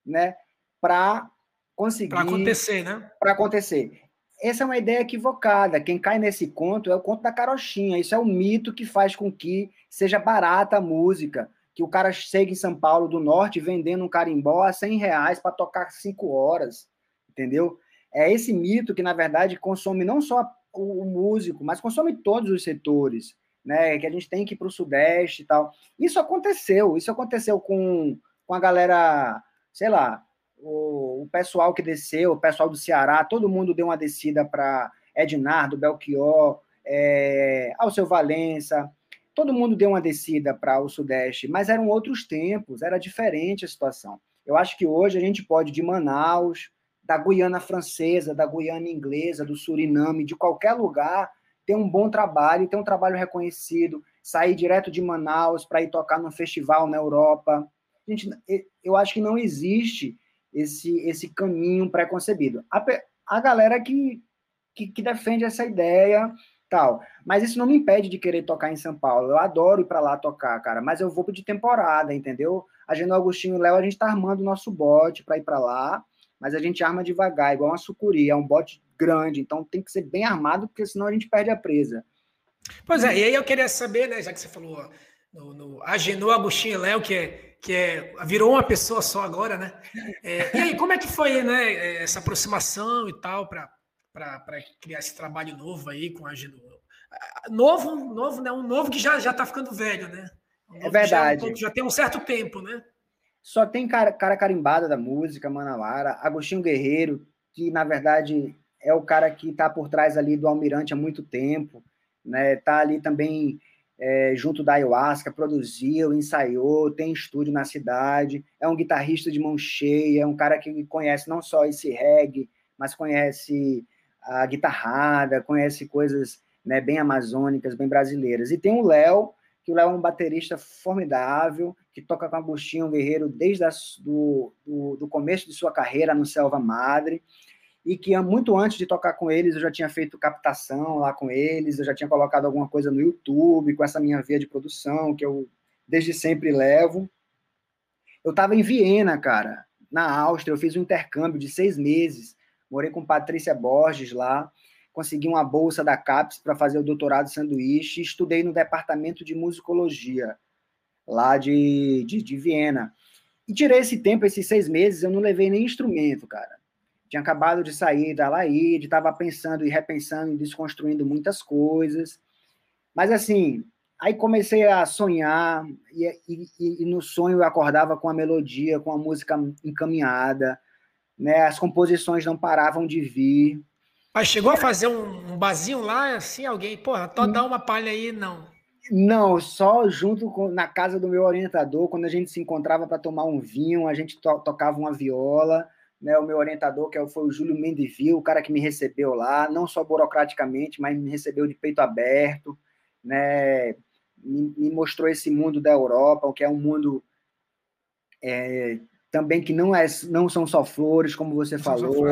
né, para conseguir para acontecer, né? Para acontecer. Essa é uma ideia equivocada. Quem cai nesse conto é o conto da carochinha. Isso é um mito que faz com que seja barata a música. Que o cara chega em São Paulo do Norte vendendo um carimbó a 100 reais para tocar cinco horas. Entendeu? É esse mito que, na verdade, consome não só o, músico, mas consome todos os setores. Né, que a gente tem que ir para o Sudeste e tal. Isso aconteceu, isso aconteceu com, com a galera, sei lá, o, o pessoal que desceu, o pessoal do Ceará, todo mundo deu uma descida para Ednardo, Belchior, é, Alceu Valença, todo mundo deu uma descida para o Sudeste, mas eram outros tempos, era diferente a situação. Eu acho que hoje a gente pode, de Manaus, da Guiana Francesa, da Guiana Inglesa, do Suriname, de qualquer lugar, ter um bom trabalho, ter um trabalho reconhecido, sair direto de Manaus para ir tocar num festival na Europa. Gente, eu acho que não existe esse, esse caminho pré-concebido. A, a galera que, que, que, defende essa ideia, tal. Mas isso não me impede de querer tocar em São Paulo. Eu adoro ir para lá tocar, cara, mas eu vou de temporada, entendeu? A Geno Agostinho e o Léo, a gente está armando o nosso bote para ir para lá, mas a gente arma devagar, igual uma sucuri, é um bote grande, então tem que ser bem armado, porque senão a gente perde a presa. Pois é, e aí eu queria saber, né, já que você falou no, no Agenor Agostinho e Léo, que é que é, virou uma pessoa só agora, né? É, e aí, como é que foi né, essa aproximação e tal para criar esse trabalho novo aí com a Genu? Novo, novo, né? Um novo que já, já tá ficando velho, né? Um é verdade. Já, já, tem um certo tempo, né? Só tem cara, cara carimbada da música, Manauara, Agostinho Guerreiro, que na verdade é o cara que está por trás ali do Almirante há muito tempo, né? Tá ali também é, junto da Ayahuasca, produziu, ensaiou, tem estúdio na cidade, é um guitarrista de mão cheia, é um cara que conhece não só esse reggae, mas conhece a guitarrada, conhece coisas né, bem amazônicas, bem brasileiras. E tem o Léo, que o Léo é um baterista formidável, que toca com Agostinho Guerreiro desde o do, do, do começo de sua carreira no Selva Madre, e que muito antes de tocar com eles eu já tinha feito captação lá com eles, eu já tinha colocado alguma coisa no YouTube com essa minha via de produção que eu desde sempre levo. Eu estava em Viena, cara, na Áustria, eu fiz um intercâmbio de seis meses, morei com Patrícia Borges lá, consegui uma bolsa da CAPES para fazer o doutorado sanduíche, estudei no departamento de musicologia lá de, de, de Viena. E tirei esse tempo, esses seis meses, eu não levei nem instrumento, cara tinha acabado de sair da Laíde, estava pensando e repensando e desconstruindo muitas coisas. Mas, assim, aí comecei a sonhar, e, e, e, no sonho eu acordava com a melodia, com a música encaminhada, né? as composições não paravam de vir. Mas chegou a fazer um, um barzinho lá, assim, alguém, porra, tô dá uma palha aí, não. Não, só junto com, na casa do meu orientador, quando a gente se encontrava para tomar um vinho, a gente to, tocava uma viola, né, o meu orientador, que é foi o Júlio Mendeville, o cara que me recebeu lá, não só burocraticamente, mas me recebeu de peito aberto, né, me, me mostrou esse mundo da Europa, que é um mundo é, também que não, é, não são só flores, como você falou,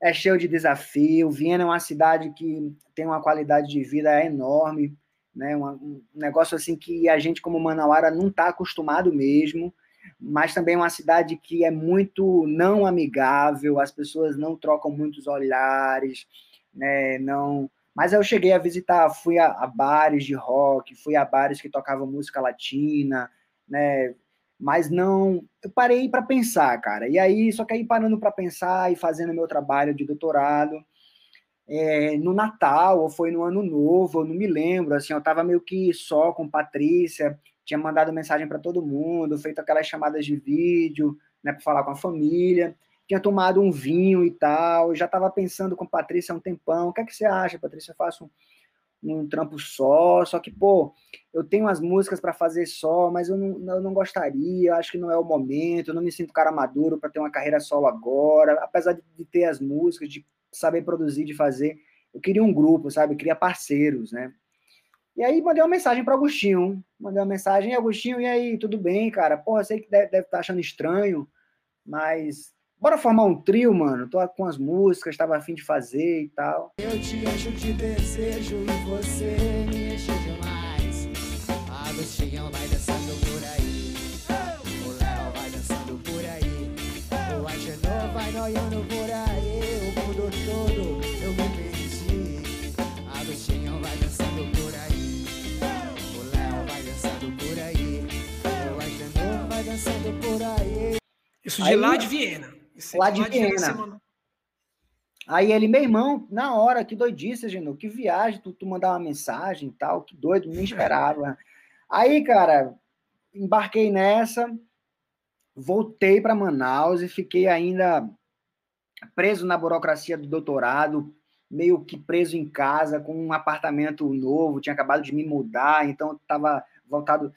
é cheio de desafio. Viena é uma cidade que tem uma qualidade de vida enorme, né, um, um negócio assim que a gente, como Manauara, não está acostumado mesmo mas também é uma cidade que é muito não amigável, as pessoas não trocam muitos olhares, né, não... Mas eu cheguei a visitar, fui a, a bares de rock, fui a bares que tocavam música latina, né, mas não, eu parei para pensar, cara. E aí, só que aí parando para pensar e fazendo meu trabalho de doutorado, é, no Natal ou foi no Ano Novo, eu não me lembro, assim, eu estava meio que só com Patrícia, tinha mandado mensagem para todo mundo, feito aquelas chamadas de vídeo, né, para falar com a família, tinha tomado um vinho e tal, já estava pensando com Patrícia há um tempão, o que é que você acha, Patrícia, eu faço um, um trampo só, só que, pô, eu tenho as músicas para fazer só, mas eu não, eu não gostaria, acho que não é o momento, eu não me sinto cara maduro para ter uma carreira solo agora, apesar de, de ter as músicas, de saber produzir, de fazer, eu queria um grupo, sabe, eu queria parceiros, né, E aí mandei uma mensagem para Agostinho. Mandei uma mensagem, Agostinho, e aí, tudo bem, cara? Porra, sei que deve estar tá achando estranho, mas bora formar um trio, mano. Tô com as músicas, tava afim de fazer e tal. Eu te encho de desejo e você me enche demais. Agostinho vai dançando por aí. O Léo vai dançando por aí. O Agenor vai noiando por aí. O mundo todo eu me perdi. Agostinho vai dançando por aí. O Léo vai dançando por aí. O Agenor vai dançando por aí. Isso de Aí- lá de Viena. Lá de Viena. você mandou. Aí ele, meu irmão, na hora, que doidice, Genu, que viagem, tu, tu mandar uma mensagem e tal, que doido, nem esperava. [LAUGHS] Aí, cara, embarquei nessa, voltei para Manaus e fiquei ainda preso na burocracia do doutorado, meio que preso em casa, com um apartamento novo, tinha acabado de me mudar, então estava voltado.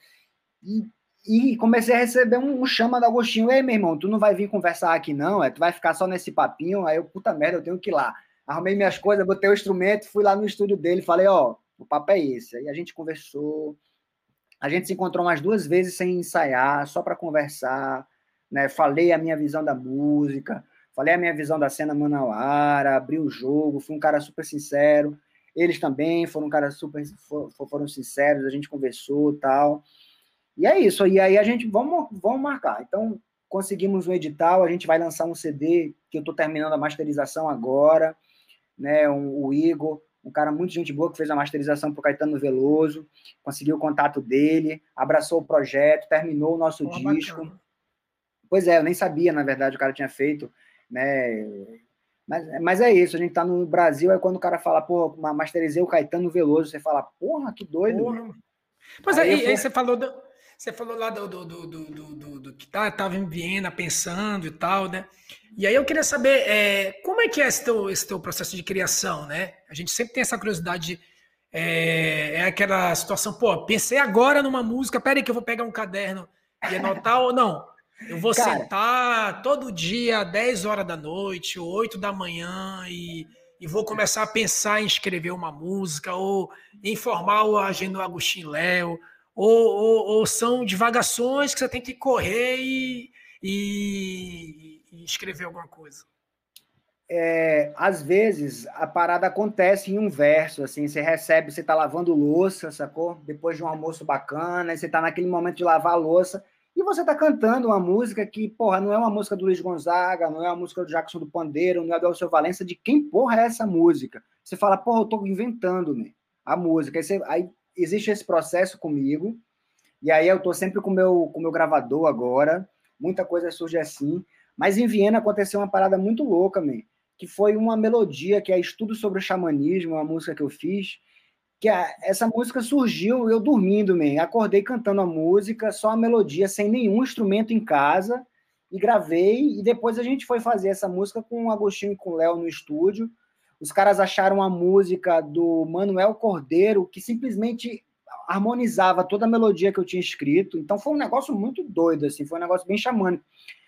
E, e comecei a receber um, um chama do Agostinho: Ei, meu irmão, tu não vai vir conversar aqui, não? É, tu vai ficar só nesse papinho? Aí eu, puta merda, eu tenho que ir lá. Arrumei minhas coisas, botei o instrumento, fui lá no estúdio dele, falei: Ó, o papo é esse. Aí a gente conversou, a gente se encontrou umas duas vezes sem ensaiar, só para conversar, né? Falei a minha visão da música, falei a minha visão da cena manauara, abri o jogo, fui um cara super sincero. Eles também foram um cara super for- foram sinceros, a gente conversou, tal. E é isso. E aí a gente vamos vamos marcar. Então conseguimos um edital, a gente vai lançar um CD que eu estou terminando a masterização agora, né? Um- o Igor, um cara muito gente boa que fez a masterização para Caetano Veloso, conseguiu o contato dele, abraçou o projeto, terminou o nosso disco. bacana. Pois é, eu nem sabia, na verdade, o cara tinha feito, né? Mas, mas é isso, a gente tá no Brasil, é quando o cara fala, pô, ma- masterizei o Caetano Veloso, você fala, porra, que doido. Porra. Pois Aí é, e aí você falou do, você falou lá do, do, do, do, do- que tá, tava em Viena pensando e tal, né? E aí eu queria saber é, como é que é esse teu, esse teu processo de criação, né? A gente sempre tem essa curiosidade, de, é, é aquela situação, pô, pensei agora numa música, peraí que eu vou pegar um caderno e anotar ou não. Eu vou Cara. sentar todo dia, 10 horas da noite, ou 8 da manhã, e, e vou começar a pensar em escrever uma música, ou em formar o Agendo Agostinho Léo, ou, ou, ou são divagações que você tem que correr e, e- e escrever alguma coisa. É, às vezes a parada acontece em um verso, assim, você recebe, você tá lavando louça, sacou? Depois de um almoço bacana, você tá naquele momento de lavar louça, e você tá cantando uma música que, porra, não é uma música do Luiz Gonzaga, não é uma música do Jackson do Pandeiro, não é do Alceu Valença, de quem porra é essa música? Você fala, porra, eu tô inventando, né, a música. Aí, você- aí existe esse processo comigo, e aí eu tô sempre com o meu, com o meu gravador agora, muita coisa surge assim, mas em Viena aconteceu uma parada muito louca, man, que foi uma melodia, que é Estudo sobre o Xamanismo, uma música que eu fiz, que a- essa música surgiu eu dormindo, man. acordei cantando a música, só a melodia, sem nenhum instrumento em casa, e gravei, e depois a gente foi fazer essa música com o Agostinho e com o Léo no estúdio. Os caras acharam a música do Manuel Cordeiro, que simplesmente harmonizava toda a melodia que eu tinha escrito. Então foi um negócio muito doido, assim, foi um negócio bem xamânico.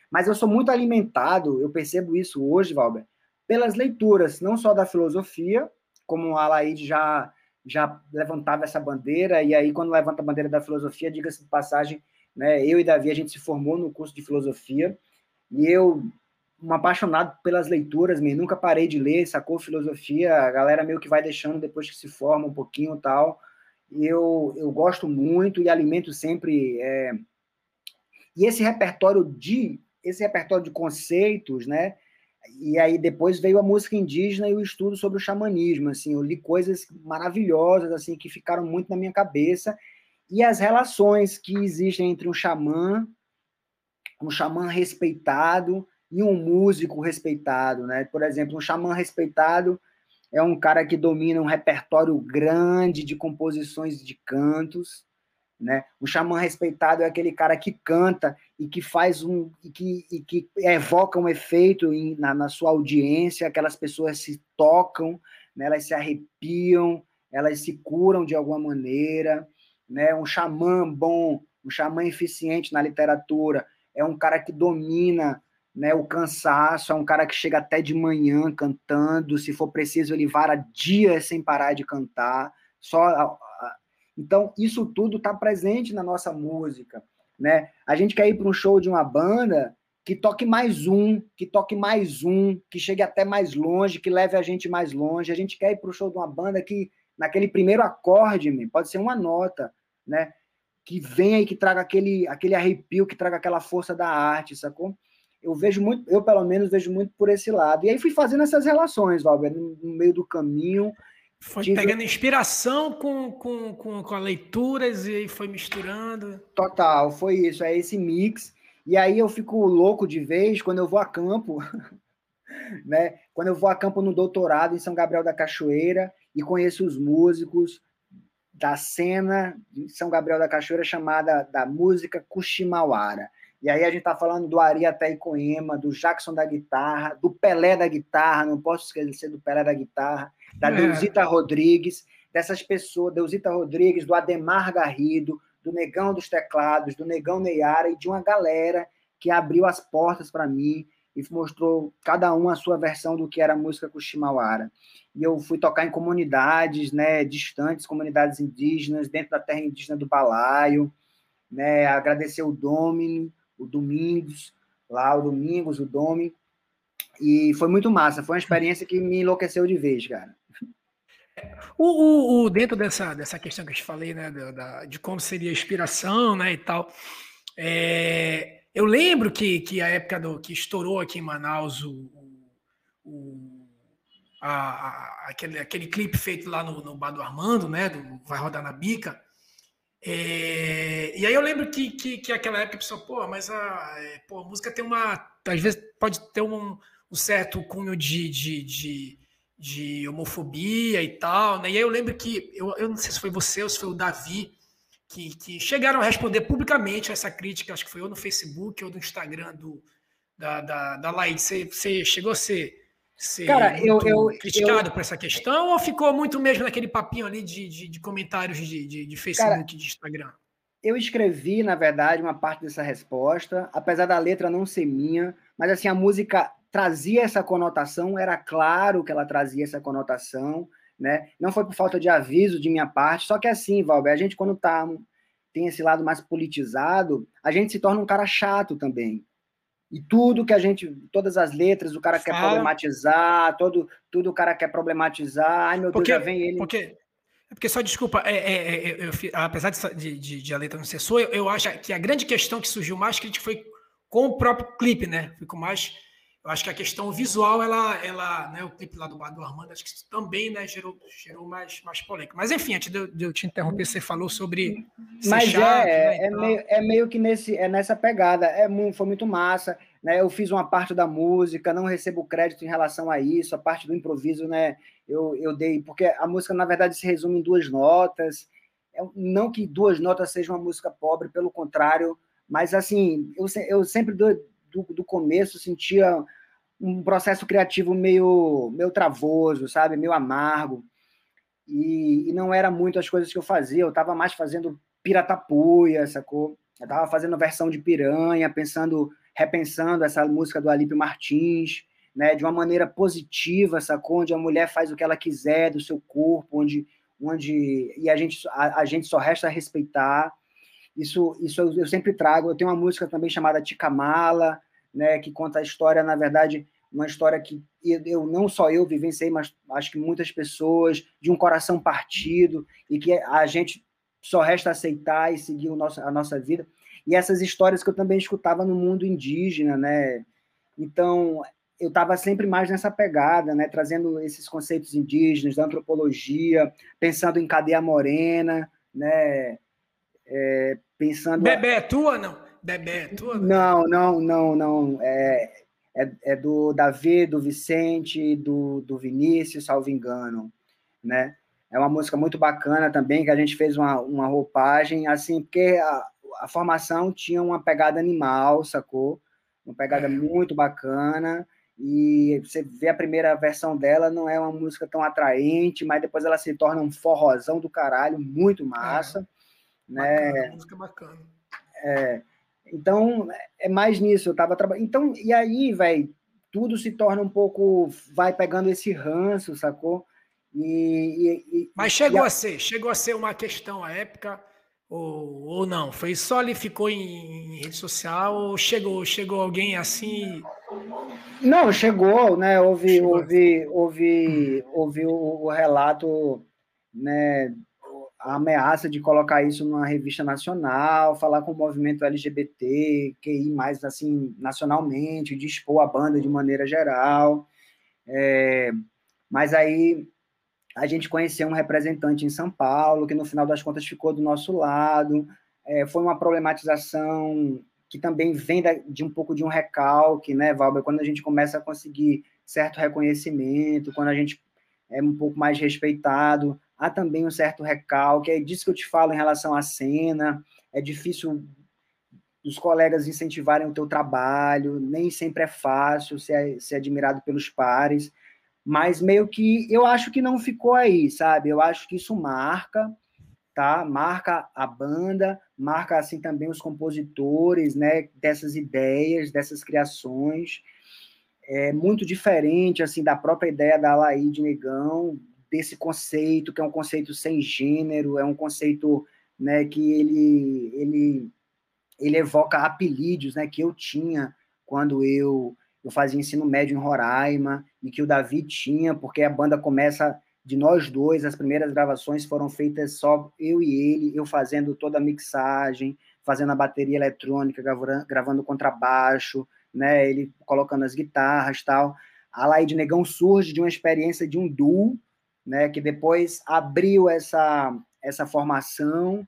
Mas eu sou muito alimentado, eu percebo isso hoje, Valber, pelas leituras, não só da filosofia, como a Laide já, já levantava essa bandeira, e aí quando levanta a bandeira da filosofia, diga-se de passagem, né, eu e Davi, a gente se formou no curso de filosofia, e eu, um apaixonado pelas leituras, me nunca parei de ler, sacou? Filosofia, a galera meio que vai deixando depois que se forma um pouquinho tal, eu, eu gosto muito e alimento sempre... É... E esse repertório de esse repertório de conceitos, né, e aí depois veio a música indígena e o estudo sobre o xamanismo, assim, eu li coisas maravilhosas, assim, que ficaram muito na minha cabeça, e as relações que existem entre um xamã, um xamã respeitado e um músico respeitado, né? Por exemplo, um xamã respeitado é um cara que domina um repertório grande de composições de cantos, né? O xamã respeitado é aquele cara que canta e que faz um e que, e que evoca um efeito em, na, na, sua audiência, aquelas pessoas se tocam, né? elas se arrepiam, elas se curam de alguma maneira, né? Um xamã bom, um xamã eficiente na literatura é um cara que domina né, o cansaço, é um cara que chega até de manhã cantando, se for preciso ele vara dias sem parar de cantar, só Então, isso tudo está presente na nossa música, né? A gente quer ir para um show de uma banda que toque mais um, que toque mais um, que chegue até mais longe, que leve a gente mais longe. A gente quer ir para o show de uma banda que, naquele primeiro acorde, pode ser uma nota, né? Que venha e que traga aquele, aquele arrepio, que traga aquela força da arte, sacou? Eu vejo muito, eu pelo menos vejo muito por esse lado. E aí fui fazendo essas relações, Valber, no, no meio do caminho. Foi tive... pegando inspiração com, com, com, com leituras e foi misturando. Total, foi isso, é esse mix. E aí eu fico louco de vez quando eu vou a campo, [LAUGHS] né? Quando eu vou a campo no doutorado em São Gabriel da Cachoeira e conheço os músicos da cena de São Gabriel da Cachoeira chamada da música Cuximauara. E aí a gente tá falando do Ari Icoema, do Jackson da guitarra, do Pelé da guitarra, não posso esquecer do Pelé da guitarra, da é. Deusita Rodrigues, dessas pessoas, Deusita Rodrigues, do Ademar Garrido, do Negão dos Teclados, do Negão Neyara e de uma galera que abriu as portas para mim e mostrou cada um a sua versão do que era a música Kushimawara. E eu fui tocar em comunidades, né, distantes, comunidades indígenas, dentro da terra indígena do Balaio, né, agradecer o Domini, o Domingos, lá o Domingos, o Domi, e foi muito massa, foi uma experiência que me enlouqueceu de vez, cara. O, o, o, dentro dessa, dessa questão que eu te falei, né, da, de como seria a inspiração, né, e tal, é, eu lembro que, que a época do que estourou aqui em Manaus o, o a, a, aquele, aquele clipe feito lá no, no Bar do Armando, né, do Vai Rodar na Bica, é, e aí eu lembro que, que, que aquela época a pessoa, pô, mas a, é, pô, a música tem uma, às vezes pode ter um, um certo cunho de, de, de de homofobia e tal, né? E aí eu lembro que, eu, eu não sei se foi você ou se foi o Davi, que, que chegaram a responder publicamente essa crítica, acho que foi ou no Facebook ou no Instagram do, da, da, da. Você, você chegou a ser, ser Cara, eu, eu, criticado eu, por essa questão ou ficou muito mesmo naquele papinho ali de, de, de comentários de, de, de Facebook, Cara, de Instagram? Eu escrevi, na verdade, uma parte dessa resposta, apesar da letra não ser minha, mas assim, a música trazia essa conotação, era claro que ela trazia essa conotação, né? Não foi por falta de aviso de minha parte, só que assim, Valber, a gente quando tá tem esse lado mais politizado, a gente se torna um cara chato também. E tudo que a gente, todas as letras, o cara Fala. quer problematizar, todo, tudo o cara quer problematizar. Ai, meu porque, Deus, já vem ele. Porque, é porque só desculpa, é, é, é, eu, apesar de, de, de, a letra não ser sua, eu, eu acho que a grande questão que surgiu mais crítica foi com o próprio clipe, né? Ficou mais eu acho que a questão visual, ela, ela né, o clipe lá do do Armando, acho que também né, gerou, gerou mais, mais polêmica. Mas enfim, antes de eu, de eu te interromper, você falou sobre. Mas chato, é, né, é, meio, é meio que nesse, é nessa pegada. É, foi muito massa. Né? Eu fiz uma parte da música, não recebo crédito em relação a isso, a parte do improviso, né? Eu, eu dei, porque a música, na verdade, se resume em duas notas. É, não que duas notas seja uma música pobre, pelo contrário, mas assim, eu, eu sempre do, do, do começo sentia um processo criativo meio, meio travoso, sabe? Meio amargo. E, e não era muito as coisas que eu fazia, eu estava mais fazendo piratapuia, sacou? Eu estava fazendo versão de piranha, pensando, repensando essa música do Alípio Martins, né, de uma maneira positiva, sacou? Onde a mulher faz o que ela quiser do seu corpo, onde, onde e a gente, a, a gente só resta respeitar. Isso, isso eu, eu, sempre trago. Eu tenho uma música também chamada Ticamala, né, que conta a história, na verdade, uma história que eu não só eu vivenciei, mas acho que muitas pessoas de um coração partido e que a gente só resta aceitar e seguir o nosso, a nossa vida. E essas histórias que eu também escutava no mundo indígena, né? Então, eu estava sempre mais nessa pegada, né? Trazendo esses conceitos indígenas, da antropologia, pensando em cadeia morena, né? É, pensando... Bebê é tua, não? Bebê é tua? Não, não, não, não. É, é, é do Davi, do Vicente, do, do Vinícius, salvo engano, né? É uma música muito bacana também, que a gente fez uma, uma roupagem, assim, porque a, a formação tinha uma pegada animal, sacou? Uma pegada é. muito bacana, e você vê a primeira versão dela, não é uma música tão atraente, mas depois ela se torna um forrozão do caralho, muito massa, é. né? Bacana, música bacana. É, então, é mais nisso, eu tava trabalhando. Então, e aí, velho, tudo se torna um pouco. Vai pegando esse ranço, sacou? E, e, Mas chegou a... a ser, chegou a ser uma questão à época ou, ou não? Foi só ali ficou em, em, rede social ou chegou chegou alguém assim? Não, chegou, né? Houve chegou. houve houve, houve o, o relato, né? A ameaça de colocar isso numa revista nacional, falar com o movimento LGBT, QI mais assim nacionalmente, de expor a banda de maneira geral. É, mas aí a gente conheceu um representante em São Paulo, que no final das contas ficou do nosso lado. É, foi uma problematização que também vem de um pouco de um recalque, né, Valber? Quando a gente começa a conseguir certo reconhecimento, quando a gente é um pouco mais respeitado, há também um certo recalque. É disso que eu te falo em relação à cena. É difícil os colegas incentivarem o teu trabalho, nem sempre é fácil ser, ser admirado pelos pares mas meio que eu acho que não ficou aí, sabe? Eu acho que isso marca, tá? Marca a banda, marca assim também os compositores, né? Dessas ideias, dessas criações. É muito diferente assim da própria ideia da Laí de Negão, desse conceito que é um conceito sem gênero, é um conceito, né? Que ele ele ele evoca apelídios, né? Que eu tinha quando eu eu fazia ensino médio em Roraima e que o Davi tinha, porque a banda começa de nós dois, as primeiras gravações foram feitas só eu e ele, eu fazendo toda a mixagem, fazendo a bateria eletrônica, gravando, gravando contrabaixo, né, ele colocando as guitarras tal. A Laide Negão surge de uma experiência de um duo, né, que depois abriu essa, essa formação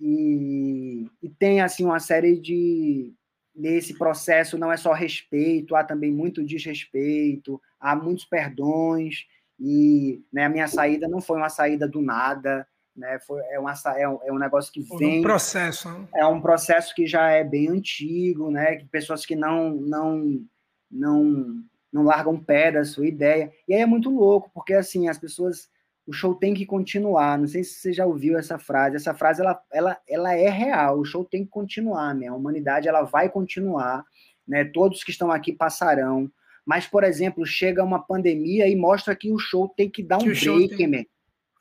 e, e tem assim uma série de nesse processo não é só respeito, há também muito desrespeito, há muitos perdões, e né, a minha saída não foi uma saída do nada, né, foi, é, uma, é, um, é um negócio que vem... um processo. Né? É um processo que já é bem antigo, né, que pessoas que não, não, não, não largam pé da sua ideia, e aí é muito louco, porque assim, as pessoas o show tem que continuar. Não sei se você já ouviu essa frase. Essa frase ela, ela, ela é real. O show tem que continuar, né? A humanidade ela vai continuar, né? Todos que estão aqui passarão. Mas, por exemplo, chega uma pandemia e mostra que o show tem que dar um break, tem...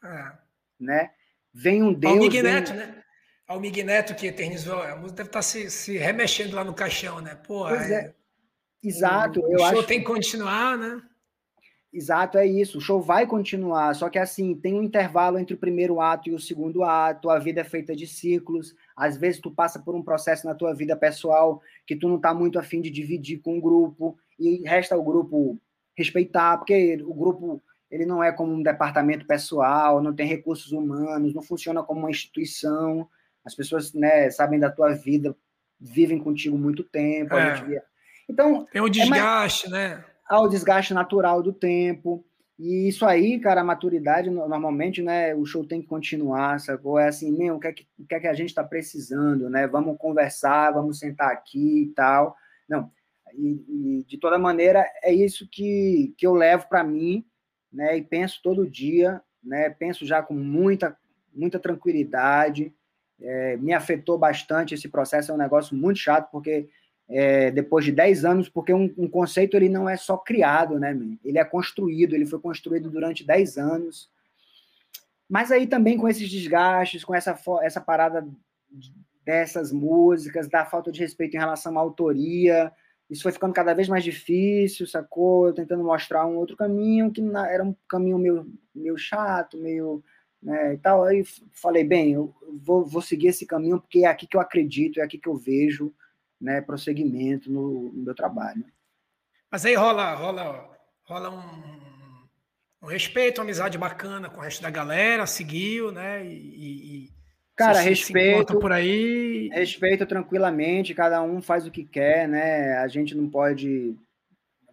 é. né? Vem um Deus. Almig Neto, né? Almig Neto que eternizou. A música deve estar tá se, se remexendo lá no caixão, né? Pô, pois é. é. Exato. O, o show acho... tem que continuar, né? Exato, é isso. O show vai continuar, só que assim, tem um intervalo entre o primeiro ato e o segundo ato, a vida é feita de ciclos. Às vezes tu passa por um processo na tua vida pessoal que tu não tá muito afim de dividir com o grupo e resta o grupo respeitar, porque o grupo ele não é como um departamento pessoal, não tem recursos humanos, não funciona como uma instituição. As pessoas, né, sabem da tua vida, vivem contigo muito tempo. É. Então tem um desgaste, é mais... né? ao desgaste natural do tempo. E isso aí, cara, a maturidade, normalmente, né, o show tem que continuar, sacou? É assim, meu, o que é que, o que, é que a gente está precisando, né? Vamos conversar, vamos sentar aqui e tal. Não, e, e de toda maneira, é isso que, que eu levo para mim, né, e penso todo dia, né, penso já com muita, muita tranquilidade, é, me afetou bastante esse processo, é um negócio muito chato, porque é, depois de 10 anos, porque um, um, conceito ele não é só criado, né, ele é construído, ele foi construído durante 10 anos. Mas aí também com esses desgastes, com essa, essa parada dessas músicas, da falta de respeito em relação à autoria, isso foi ficando cada vez mais difícil, sacou? Eu tentando mostrar um outro caminho, que era um caminho meio, meio chato, meio. Né, e tal. Aí falei, bem, eu vou, vou seguir esse caminho porque é aqui que eu acredito, é aqui que eu vejo né, prosseguimento no, no meu trabalho. Mas aí rola, rola, rola um, um, respeito, uma amizade bacana com o resto da galera, seguiu, né? E, e cara, respeito por aí. Respeito tranquilamente, cada um faz o que quer, né? A gente não pode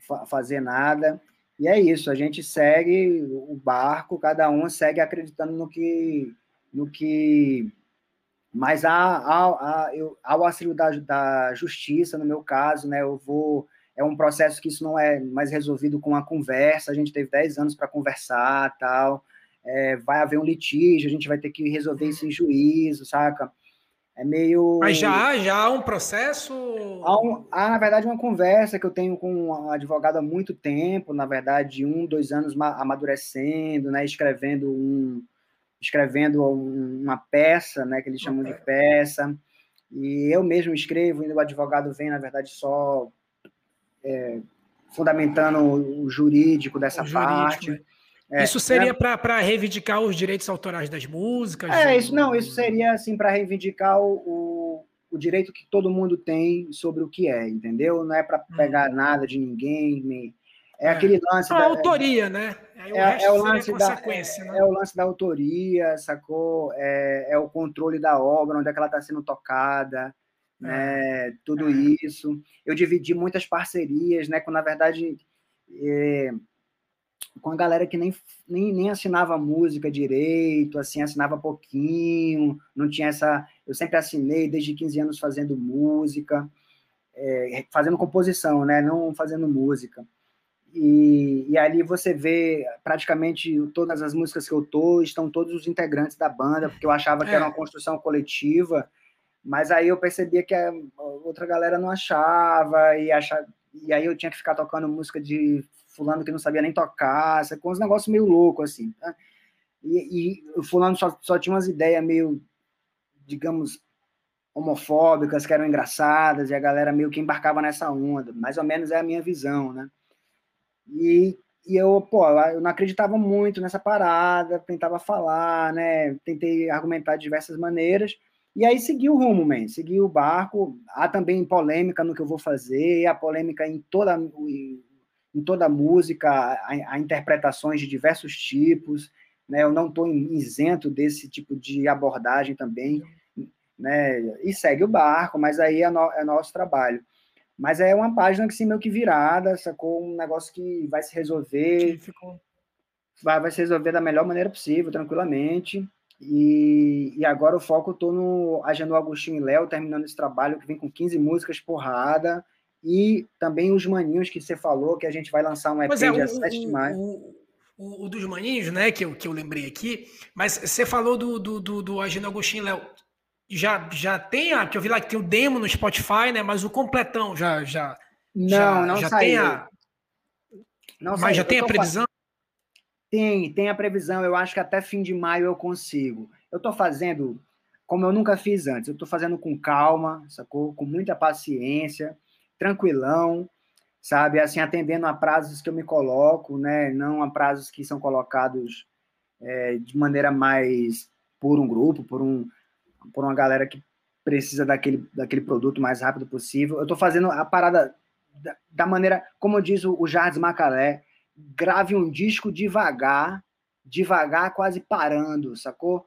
fa fazer nada. E é isso, a gente segue o barco, cada um segue acreditando no que no que mas há, há, há, eu, há o auxílio da, da justiça, no meu caso, né? Eu vou. É um processo que isso não é mais resolvido com a conversa. A gente teve 10 anos para conversar tal. É, vai haver um litígio, a gente vai ter que resolver isso em juízo, saca? É meio. Mas já, já há um processo? Há, um, há, na verdade, uma conversa que eu tenho com um advogado há muito tempo, na verdade, um, dois anos amadurecendo, né? Escrevendo um. Escrevendo uma peça, né? Que eles chamam de peça. E eu mesmo escrevo, e o advogado vem, na verdade, só é, fundamentando o jurídico dessa o parte. Jurídico, né? É, isso seria né? para reivindicar os direitos autorais das músicas? É, isso não, isso seria assim para reivindicar o, o, direito que todo mundo tem sobre o que é, entendeu? Não é para hum. pegar hum. nada de ninguém. É, é, aquele lance. A da, autoria, né? O é, é, o lance da, é, né? é, o lance da autoria, sacou? É, é o controle da obra, onde é que ela está sendo tocada, é. né? Tudo isso. Eu dividi muitas parcerias, né? Quando na verdade com a galera que nem, nem, nem assinava música direito, assim, assinava pouquinho, não tinha essa. Eu sempre assinei desde 15 anos fazendo música, é, fazendo composição, né? Não fazendo música. E, e ali você vê praticamente todas as músicas que eu tô, estão todos os integrantes da banda, porque eu achava que era uma é. construção coletiva, mas aí eu percebia que a outra galera não achava, e, achava, e aí eu tinha que ficar tocando música de fulano que não sabia nem tocar, com uns negócios meio loucos, assim. Tá? E, e, o fulano só, só tinha umas ideias meio, digamos, homofóbicas, que eram engraçadas, e a galera meio que embarcava nessa onda. Mais ou menos é a minha visão, né? E, e eu, pô, eu não acreditava muito nessa parada, tentava falar, né? Tentei argumentar de diversas maneiras, e aí segui o rumo, man, segui o barco. Há também polêmica no que eu vou fazer, há polêmica em toda em toda a música, há, interpretações de diversos tipos, né? Eu não estou isento desse tipo de abordagem também, né? E segue o barco, mas aí é, no, é nosso trabalho. Mas é uma página que, sim, meio que virada, sacou? Um negócio que vai se resolver. Vai, vai se resolver da melhor maneira possível, tranquilamente. E, e agora o foco, eu tô no Agenor Agostinho e Léo, terminando esse trabalho, que vem com 15 músicas porrada e também os maninhos que você falou, que a gente vai lançar um EP pois é, dia o, 7 de maio. O, o, o, dos maninhos, né, que eu, que eu lembrei aqui, mas você falou do, do, do, do Agostinho Léo. Já, já tem a, que eu vi lá que tem o demo no Spotify, né? Mas o completão já. já não, já, não já saiu. Tem a, não mas saiu. já tem a previsão? Tem, tem a previsão. Eu acho que até fim de maio eu consigo. Eu estou fazendo como eu nunca fiz antes. Eu estou fazendo com calma, sacou? Com muita paciência tranquilão, sabe? Assim, atendendo a prazos que eu me coloco, né? Não a prazos que são colocados é, de maneira mais por um grupo, por, um, por uma galera que precisa daquele, daquele produto mais rápido possível. Eu estou fazendo a parada da, da, maneira, como diz o, o Jardim Macalé, grave um disco devagar, devagar, quase parando, sacou?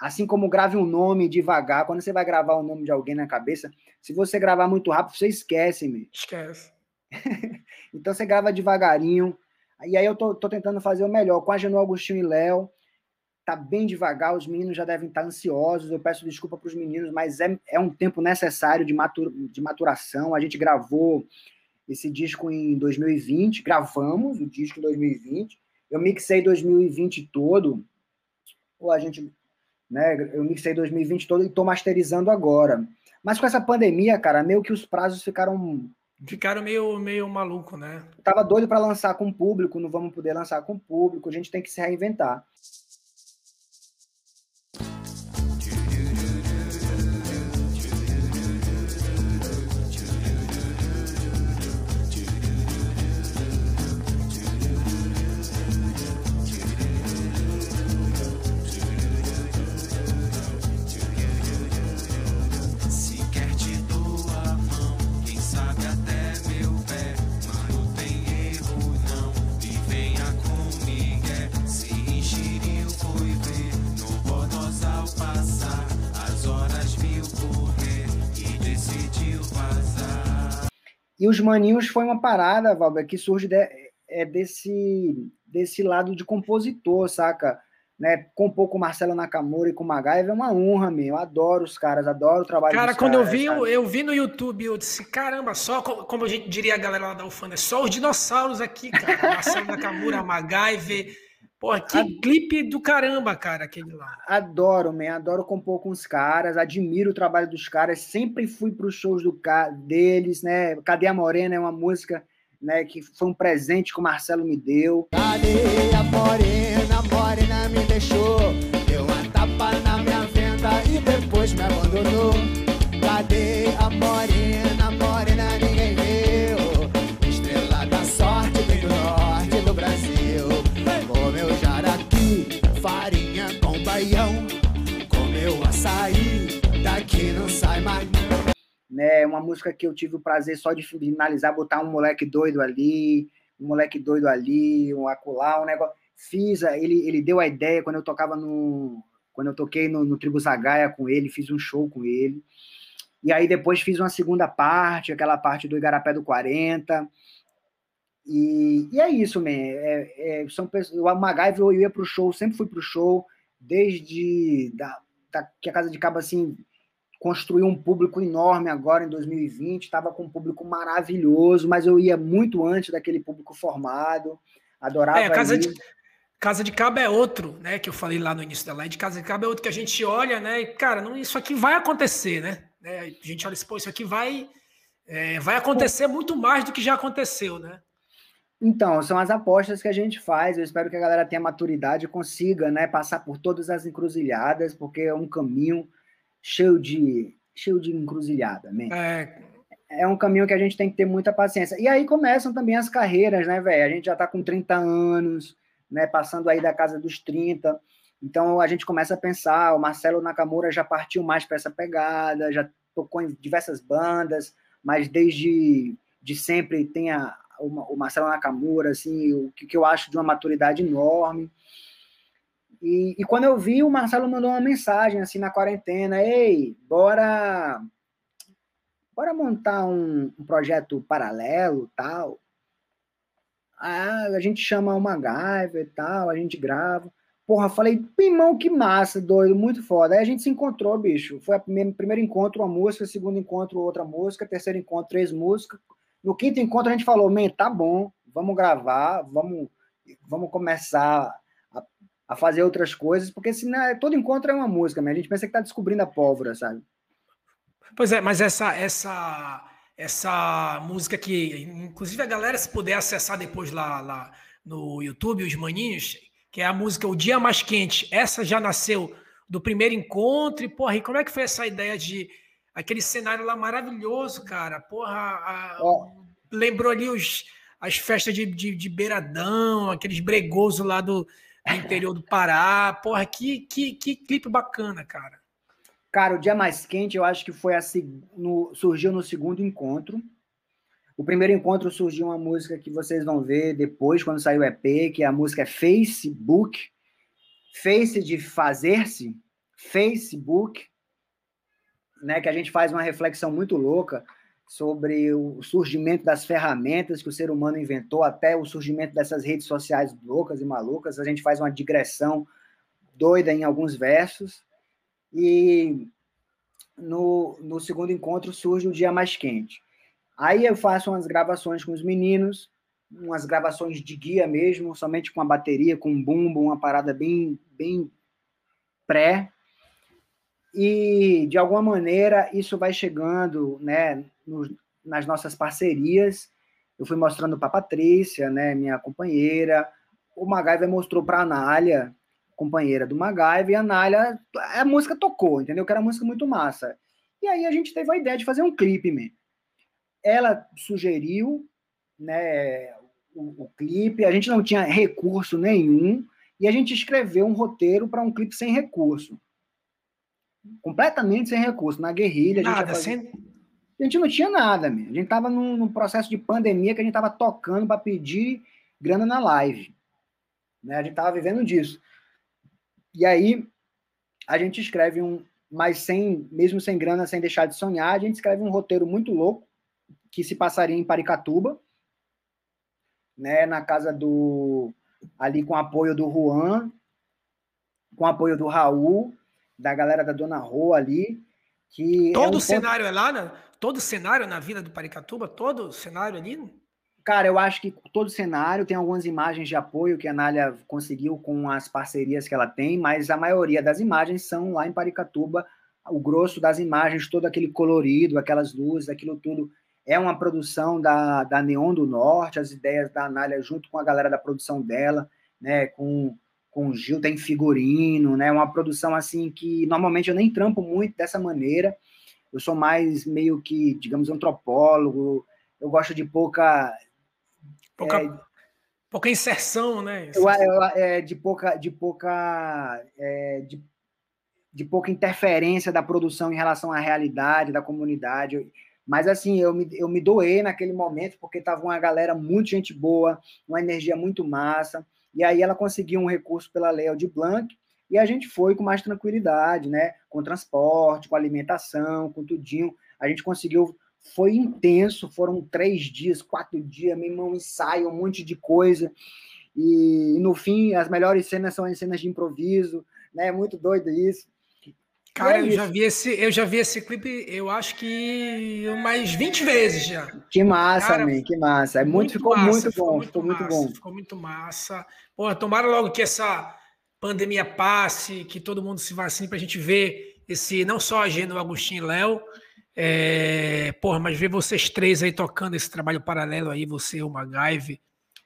Assim como grave um nome devagar, quando você vai gravar o nome de alguém na cabeça, se você gravar muito rápido, você esquece, meu. Esquece. [LAUGHS] então você grava devagarinho. E aí eu tô, tô tentando fazer o melhor. Com a Genu Agostinho e Léo, tá bem devagar, os meninos já devem estar ansiosos. Eu peço desculpa para os meninos, mas é, é um tempo necessário de, matur, de maturação. A gente gravou esse disco em 2020, gravamos o disco em 2020. Eu mixei 2020 todo. Ou a gente né? Eu mixei 2020 todo e estou masterizando agora. Mas com essa pandemia, cara, meio que os prazos ficaram. Ficaram meio, meio maluco, né? tava doido para lançar com o público, não vamos poder lançar com o público, a gente tem que se reinventar. E os maninhos foi uma parada, Valber, que surge de, é, desse, desse lado de compositor, saca? Né, compor com Marcelo Nakamura e com Magaiva é uma honra, meu. Eu adoro os caras, adoro o trabalho Cara, quando caras, eu vi, eu, eu, vi no YouTube, eu disse, caramba, só, como a gente diria a galera lá da UFANA, é só os dinossauros aqui, cara. Marcelo Nakamura, Magaiva, Pô, que Ad... clipe do caramba, cara, aquele lá. Adoro, man, adoro compor com os caras, admiro o trabalho dos caras, sempre fui para os shows do, deles, né? Cadê a Morena é uma música né, que foi um presente que o Marcelo me deu. Cadê a Morena? A Morena me deixou, deu uma tapa na minha venda e depois me abandonou. Né? Uma música que eu tive o prazer só de finalizar, botar um moleque doido ali, um moleque doido ali, um acular, um negócio. Fiz, ele, ele deu a ideia quando eu tocava no. Quando eu toquei no, no Tribo Zagaia com ele, fiz um show com ele. E aí depois fiz uma segunda parte, aquela parte do Igarapé do 40. E, e é isso, man. É, é, são pessoas, o MacGyver eu ia pro show, sempre fui pro show, desde da, da, que a Casa de Cabo assim construiu um público enorme agora em 2020, estava com um público maravilhoso, mas eu ia muito antes daquele público formado, adorava. É, Casa de, Casa de Cabo é outro, né? Que eu falei lá no início da live. Casa de Cabo é outro que a gente olha, né? E, cara, não, isso aqui vai acontecer, né? É, a gente olha pô, isso aqui vai, é, vai acontecer muito mais do que já aconteceu, né? Então, são as apostas que a gente faz. Eu espero que a galera tenha maturidade e consiga né, passar por todas as encruzilhadas, porque é um caminho cheio de, cheio de encruzilhada, né? É. é um caminho que a gente tem que ter muita paciência. E aí começam também as carreiras, né, velho? A gente já tá com 30 anos, né, passando aí da casa dos 30. Então a gente começa a pensar, o Marcelo Nakamura já partiu mais para essa pegada, já tocou em diversas bandas, mas desde de sempre tem a, o, Marcelo Nakamura, assim, o que eu acho de uma maturidade enorme. E, e, quando eu vi, o Marcelo mandou uma mensagem assim na quarentena: Ei, bora, bora montar um, um projeto paralelo tal. Ah, a gente chama uma MacGyver e tal, a gente grava. Porra, falei, irmão, que massa, doido, muito foda. Aí a gente se encontrou, bicho. Foi o primeiro encontro, uma música, segundo encontro, outra música, terceiro encontro, três músicas. No quinto encontro a gente falou, man, tá bom, vamos gravar, vamos, vamos começar a fazer outras coisas, porque senão é, todo encontro é uma música, mas a gente pensa que está descobrindo a pólvora, sabe? Pois é, mas essa essa essa música que, inclusive a galera se puder acessar depois lá, lá no YouTube, os maninhos, que é a música O Dia Mais Quente, essa já nasceu do primeiro encontro, e porra, e como é que foi essa ideia de aquele cenário lá maravilhoso, cara? Porra, a, oh. lembrou ali os, as festas de, de, de beiradão, aqueles bregosos lá do, no interior do Pará. Porra, que, que, que clipe bacana, cara. Cara, o Dia Mais Quente, eu acho que foi assim, no, surgiu no segundo encontro. O primeiro encontro surgiu uma música que vocês vão ver depois, quando sair o EP, que a música é Facebook. Face de fazer-se, Facebook, né, que a gente faz uma reflexão muito louca sobre o surgimento das ferramentas que o ser humano inventou, até o surgimento dessas redes sociais loucas e malucas. A gente faz uma digressão doida em alguns versos. E no, no segundo encontro surge o Dia Mais Quente. Aí eu faço umas gravações com os meninos, umas gravações de guia mesmo, somente com a bateria, com um bumbo, uma parada bem, bem pré. E, de alguma maneira, isso vai chegando né, no, nas nossas parcerias. Eu fui mostrando para a Patrícia, né, minha companheira. O MacGyver mostrou para a Anália, companheira do MacGyver, e a Anália, a música tocou, entendeu? Que era uma música muito massa. E aí a gente teve a ideia de fazer um clipe, mesmo. Ela sugeriu né, o, o clipe, a gente não tinha recurso nenhum, e a gente escreveu um roteiro para um clipe sem recurso. Completamente sem recurso, na guerrilha. Nada, sem, a gente não tinha nada, a gente estava num, num, processo de pandemia que a gente estava tocando para pedir grana na live. Né? A gente estava vivendo disso. E aí a gente escreve um, mas sem, mesmo sem grana, sem deixar de sonhar, a gente escreve um roteiro muito louco que se passaria em Paricatuba, né, na casa do ali com apoio do Juan, com apoio do Raul, da galera da Dona Rô ali, que todo é um o cenário ponto... é lá, né? todo o cenário na Vila do Paricatuba, todo o cenário ali? Cara, eu acho que todo cenário tem algumas imagens de apoio que a Nália conseguiu com as parcerias que ela tem, mas a maioria das imagens são lá em Paricatuba. O grosso das imagens, todo aquele colorido, aquelas luzes, aquilo tudo é uma produção da, da Neon do Norte, as ideias da Anália junto com a galera da produção dela, né, com, com o Gil tem figurino, né, uma produção assim que normalmente eu nem trampo muito dessa maneira, eu sou mais meio que, digamos, antropólogo, eu gosto de pouca Pouca, é, pouca inserção, né? Eu, eu, é, de pouca, de pouca, é, de, de pouca interferência da produção em relação à realidade da comunidade. Mas assim, eu me, eu me doei naquele momento porque tava uma galera muito gente boa, uma energia muito massa. E aí ela conseguiu um recurso pela Lei de Blanc e a gente foi com mais tranquilidade, né? Com transporte, com alimentação, com tudinho. A gente conseguiu foi intenso, foram três dias, quatro dias, meu irmão, ensaio, um monte de coisa. E, e no fim, as melhores cenas são as cenas de improviso, né? Muito doido isso. Cara, é eu, já vi esse, eu já vi esse clipe, eu acho que mais 20 vezes já. Que massa, Cara, man, que massa. É muito, muito ficou massa, muito bom, ficou muito, ficou muito bom. Ficou muito massa. Pô, tomara logo que essa pandemia passe, que todo mundo se vacine para a gente ver esse, não só a Geno, Agostinho e Léo, é, porra, mas ver vocês três aí tocando esse trabalho paralelo aí, você, o Magaive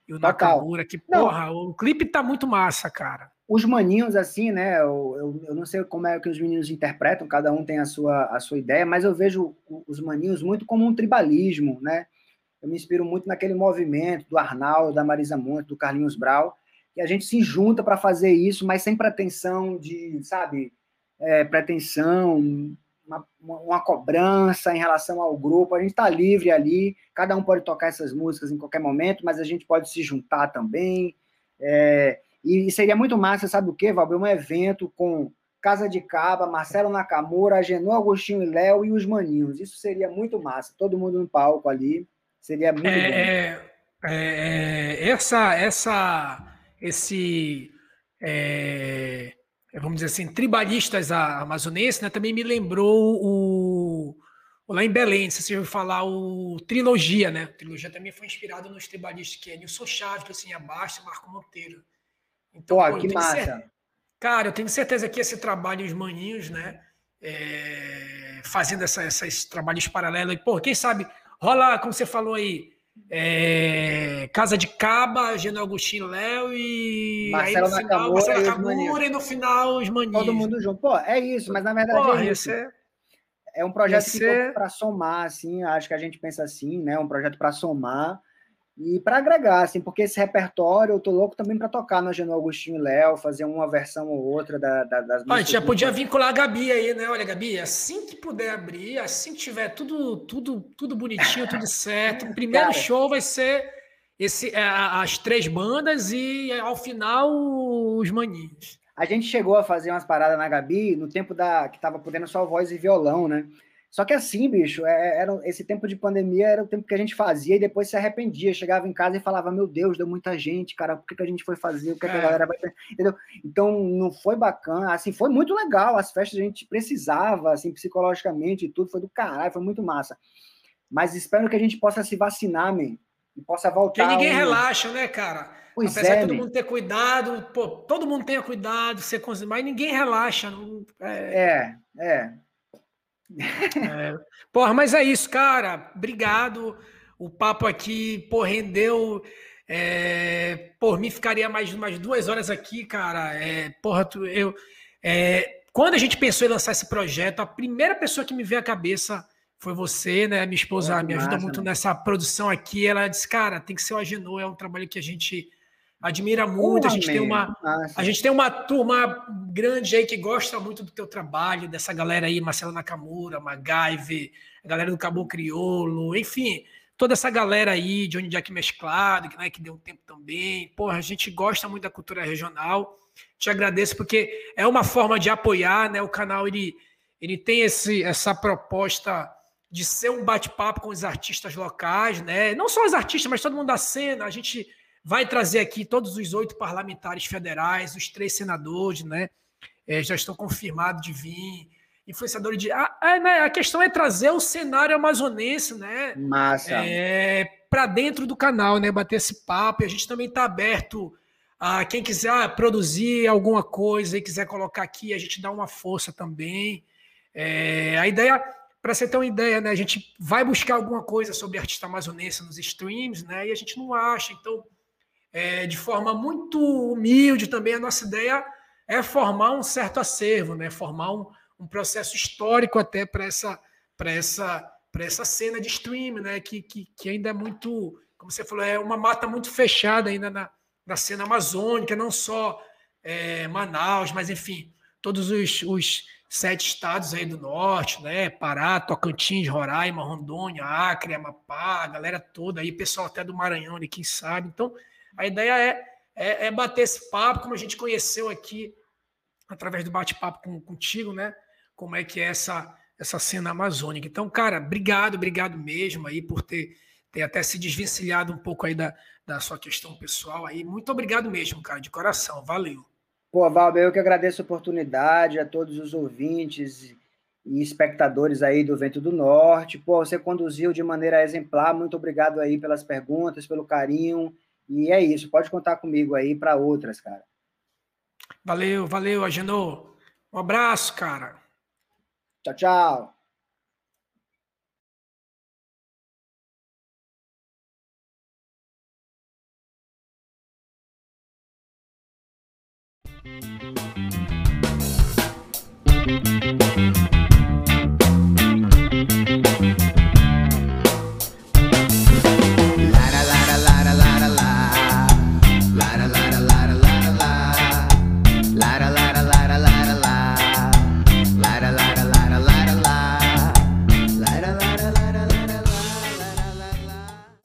e o Nakamura, que porra, não. o clipe tá muito massa, cara. Os maninhos, assim, né? Eu, eu, não sei como é que os meninos interpretam, cada um tem a sua, a sua ideia, mas eu vejo os maninhos muito como um tribalismo, né? Eu me inspiro muito naquele movimento do Arnaldo, da Marisa Monte, do Carlinhos Brau, que a gente se junta para fazer isso, mas sem pretensão de, sabe, é, pretensão, uma, uma, cobrança em relação ao grupo. A gente está livre ali, cada um pode tocar essas músicas em qualquer momento, mas a gente pode se juntar também. É, e, seria muito massa, sabe o quê, Valber? Um evento com Casa de Caba, Marcelo Nakamura, Genô Agostinho e Léo e os Maninhos. Isso seria muito massa. Todo mundo no palco ali. Seria muito é, bom. É, é, essa, essa, esse. É, vamos dizer assim, tribalistas amazonenses, né, também me lembrou o, o, lá em Belém, se você ouviu falar o Trilogia, né? O Trilogia também foi inspirado nos tribalistas que é Nilson Chaves, assim, abaixo, Marco Monteiro. Então, pô, que massa. Certeza, cara, eu tenho certeza que esse trabalho, os maninhos, né, é, fazendo essa, esses trabalhos paralelos, e, pô, quem sabe rola, como você falou aí, é, Casa de Caba, Geno Agostinho Léo e Marcelo aí final, Marcelo Nakamura e no final os maninhos. Todo mundo junto. Pô, é isso, mas na verdade Porra, é isso. É... é um projeto ser... para somar, assim, acho que a gente pensa assim, né? Um projeto para somar e para agregar, assim, porque esse repertório eu tô louco também para tocar no Geno Agostinho e Léo, fazer uma versão ou outra da, da, das músicas. A gente já podia vincular a Gabi aí, né? Olha, Gabi, assim que puder abrir, assim que tiver tudo, tudo, tudo bonitinho, tudo [LAUGHS] certo, o primeiro Cara, show vai ser esse, é, as três bandas e ao final os maninhos. A gente chegou a fazer umas paradas na Gabi no tempo da que tava podendo só voz e violão, né? Só que assim, bicho, é, era, esse tempo de pandemia era o tempo que a gente fazia e depois se arrependia. Chegava em casa e falava: Meu Deus, deu muita gente, cara, por que, que a gente foi fazer? O que, é. que a é. galera vai Entendeu? Então não foi bacana. Assim, foi muito legal. As festas a gente precisava, assim, psicologicamente e tudo. Foi do caralho, foi muito massa. Mas espero que a gente possa se vacinar, man, e possa voltar. Porque ninguém um... relaxa, né, cara? Pois Apesar é, de todo mundo ter cuidado, pô, todo mundo tenha cuidado, ser mas ninguém relaxa. Não... É, é. é. É. Porra, mas é isso, cara. Obrigado. O papo aqui, pô, rendeu. É, por mim, ficaria mais, mais duas horas aqui, cara. É, porra, tu, eu. É, quando a gente pensou em lançar esse projeto, a primeira pessoa que me veio à cabeça foi você, né? Minha esposa me ajuda muito né? nessa produção aqui. Ela disse, cara, tem que ser o Agenor, é um trabalho que a gente admira muito. a gente tem uma a gente tem uma turma grande aí que gosta muito do teu trabalho, dessa galera aí, Marcelo Nakamura, MacGyver, a galera do Cabo Criolo, enfim, toda essa galera aí, Johnny Jack mesclado, que, né, que deu um tempo também. Porra, a gente gosta muito da cultura regional. Te agradeço porque é uma forma de apoiar, né? O canal ele ele tem esse essa proposta de ser um bate-papo com os artistas locais, né? Não só os artistas, mas todo mundo da cena. A gente vai trazer aqui todos os oito parlamentares federais, os três senadores, né? É, já estão confirmados de vir, influenciadores de. A, a, né, a, questão é trazer o cenário amazonense, né? Massa. É, para dentro do canal, né? Bater esse papo. E a gente também está aberto a quem quiser produzir alguma coisa e quiser colocar aqui, a gente dá uma força também. É, a ideia, para você ter uma ideia, né? A gente vai buscar alguma coisa sobre artista amazonense nos streams, né? E a gente não acha. Então, é, de forma muito humilde também, a nossa ideia é formar um certo acervo, né? Formar um, um processo histórico até para essa, essa, essa cena de stream, né? Que, que, que ainda é muito, como você falou, é uma mata muito fechada ainda na, na cena amazônica, não só é, Manaus, mas enfim, todos os, os, sete estados aí do norte, né? Pará, Tocantins, Roraima, Rondônia, Acre, Amapá, a galera toda aí, pessoal até do Maranhão, quem sabe. Então, a ideia é, é, é bater esse papo, como a gente conheceu aqui através do bate-papo com, contigo, né? Como é que é essa, essa cena amazônica. Então, cara, obrigado, obrigado mesmo aí por ter, ter até se desvencilhado um pouco aí da, da sua questão pessoal aí. Muito obrigado mesmo, cara, de coração. Valeu. Pô, Valber, eu que agradeço a oportunidade, a todos os ouvintes e espectadores aí do Vento do Norte. Pô, você conduziu de maneira exemplar. Muito obrigado aí pelas perguntas, pelo carinho. E é isso, pode contar comigo aí para outras, cara. Valeu, valeu, Agenor. Um abraço, cara. Tchau, tchau.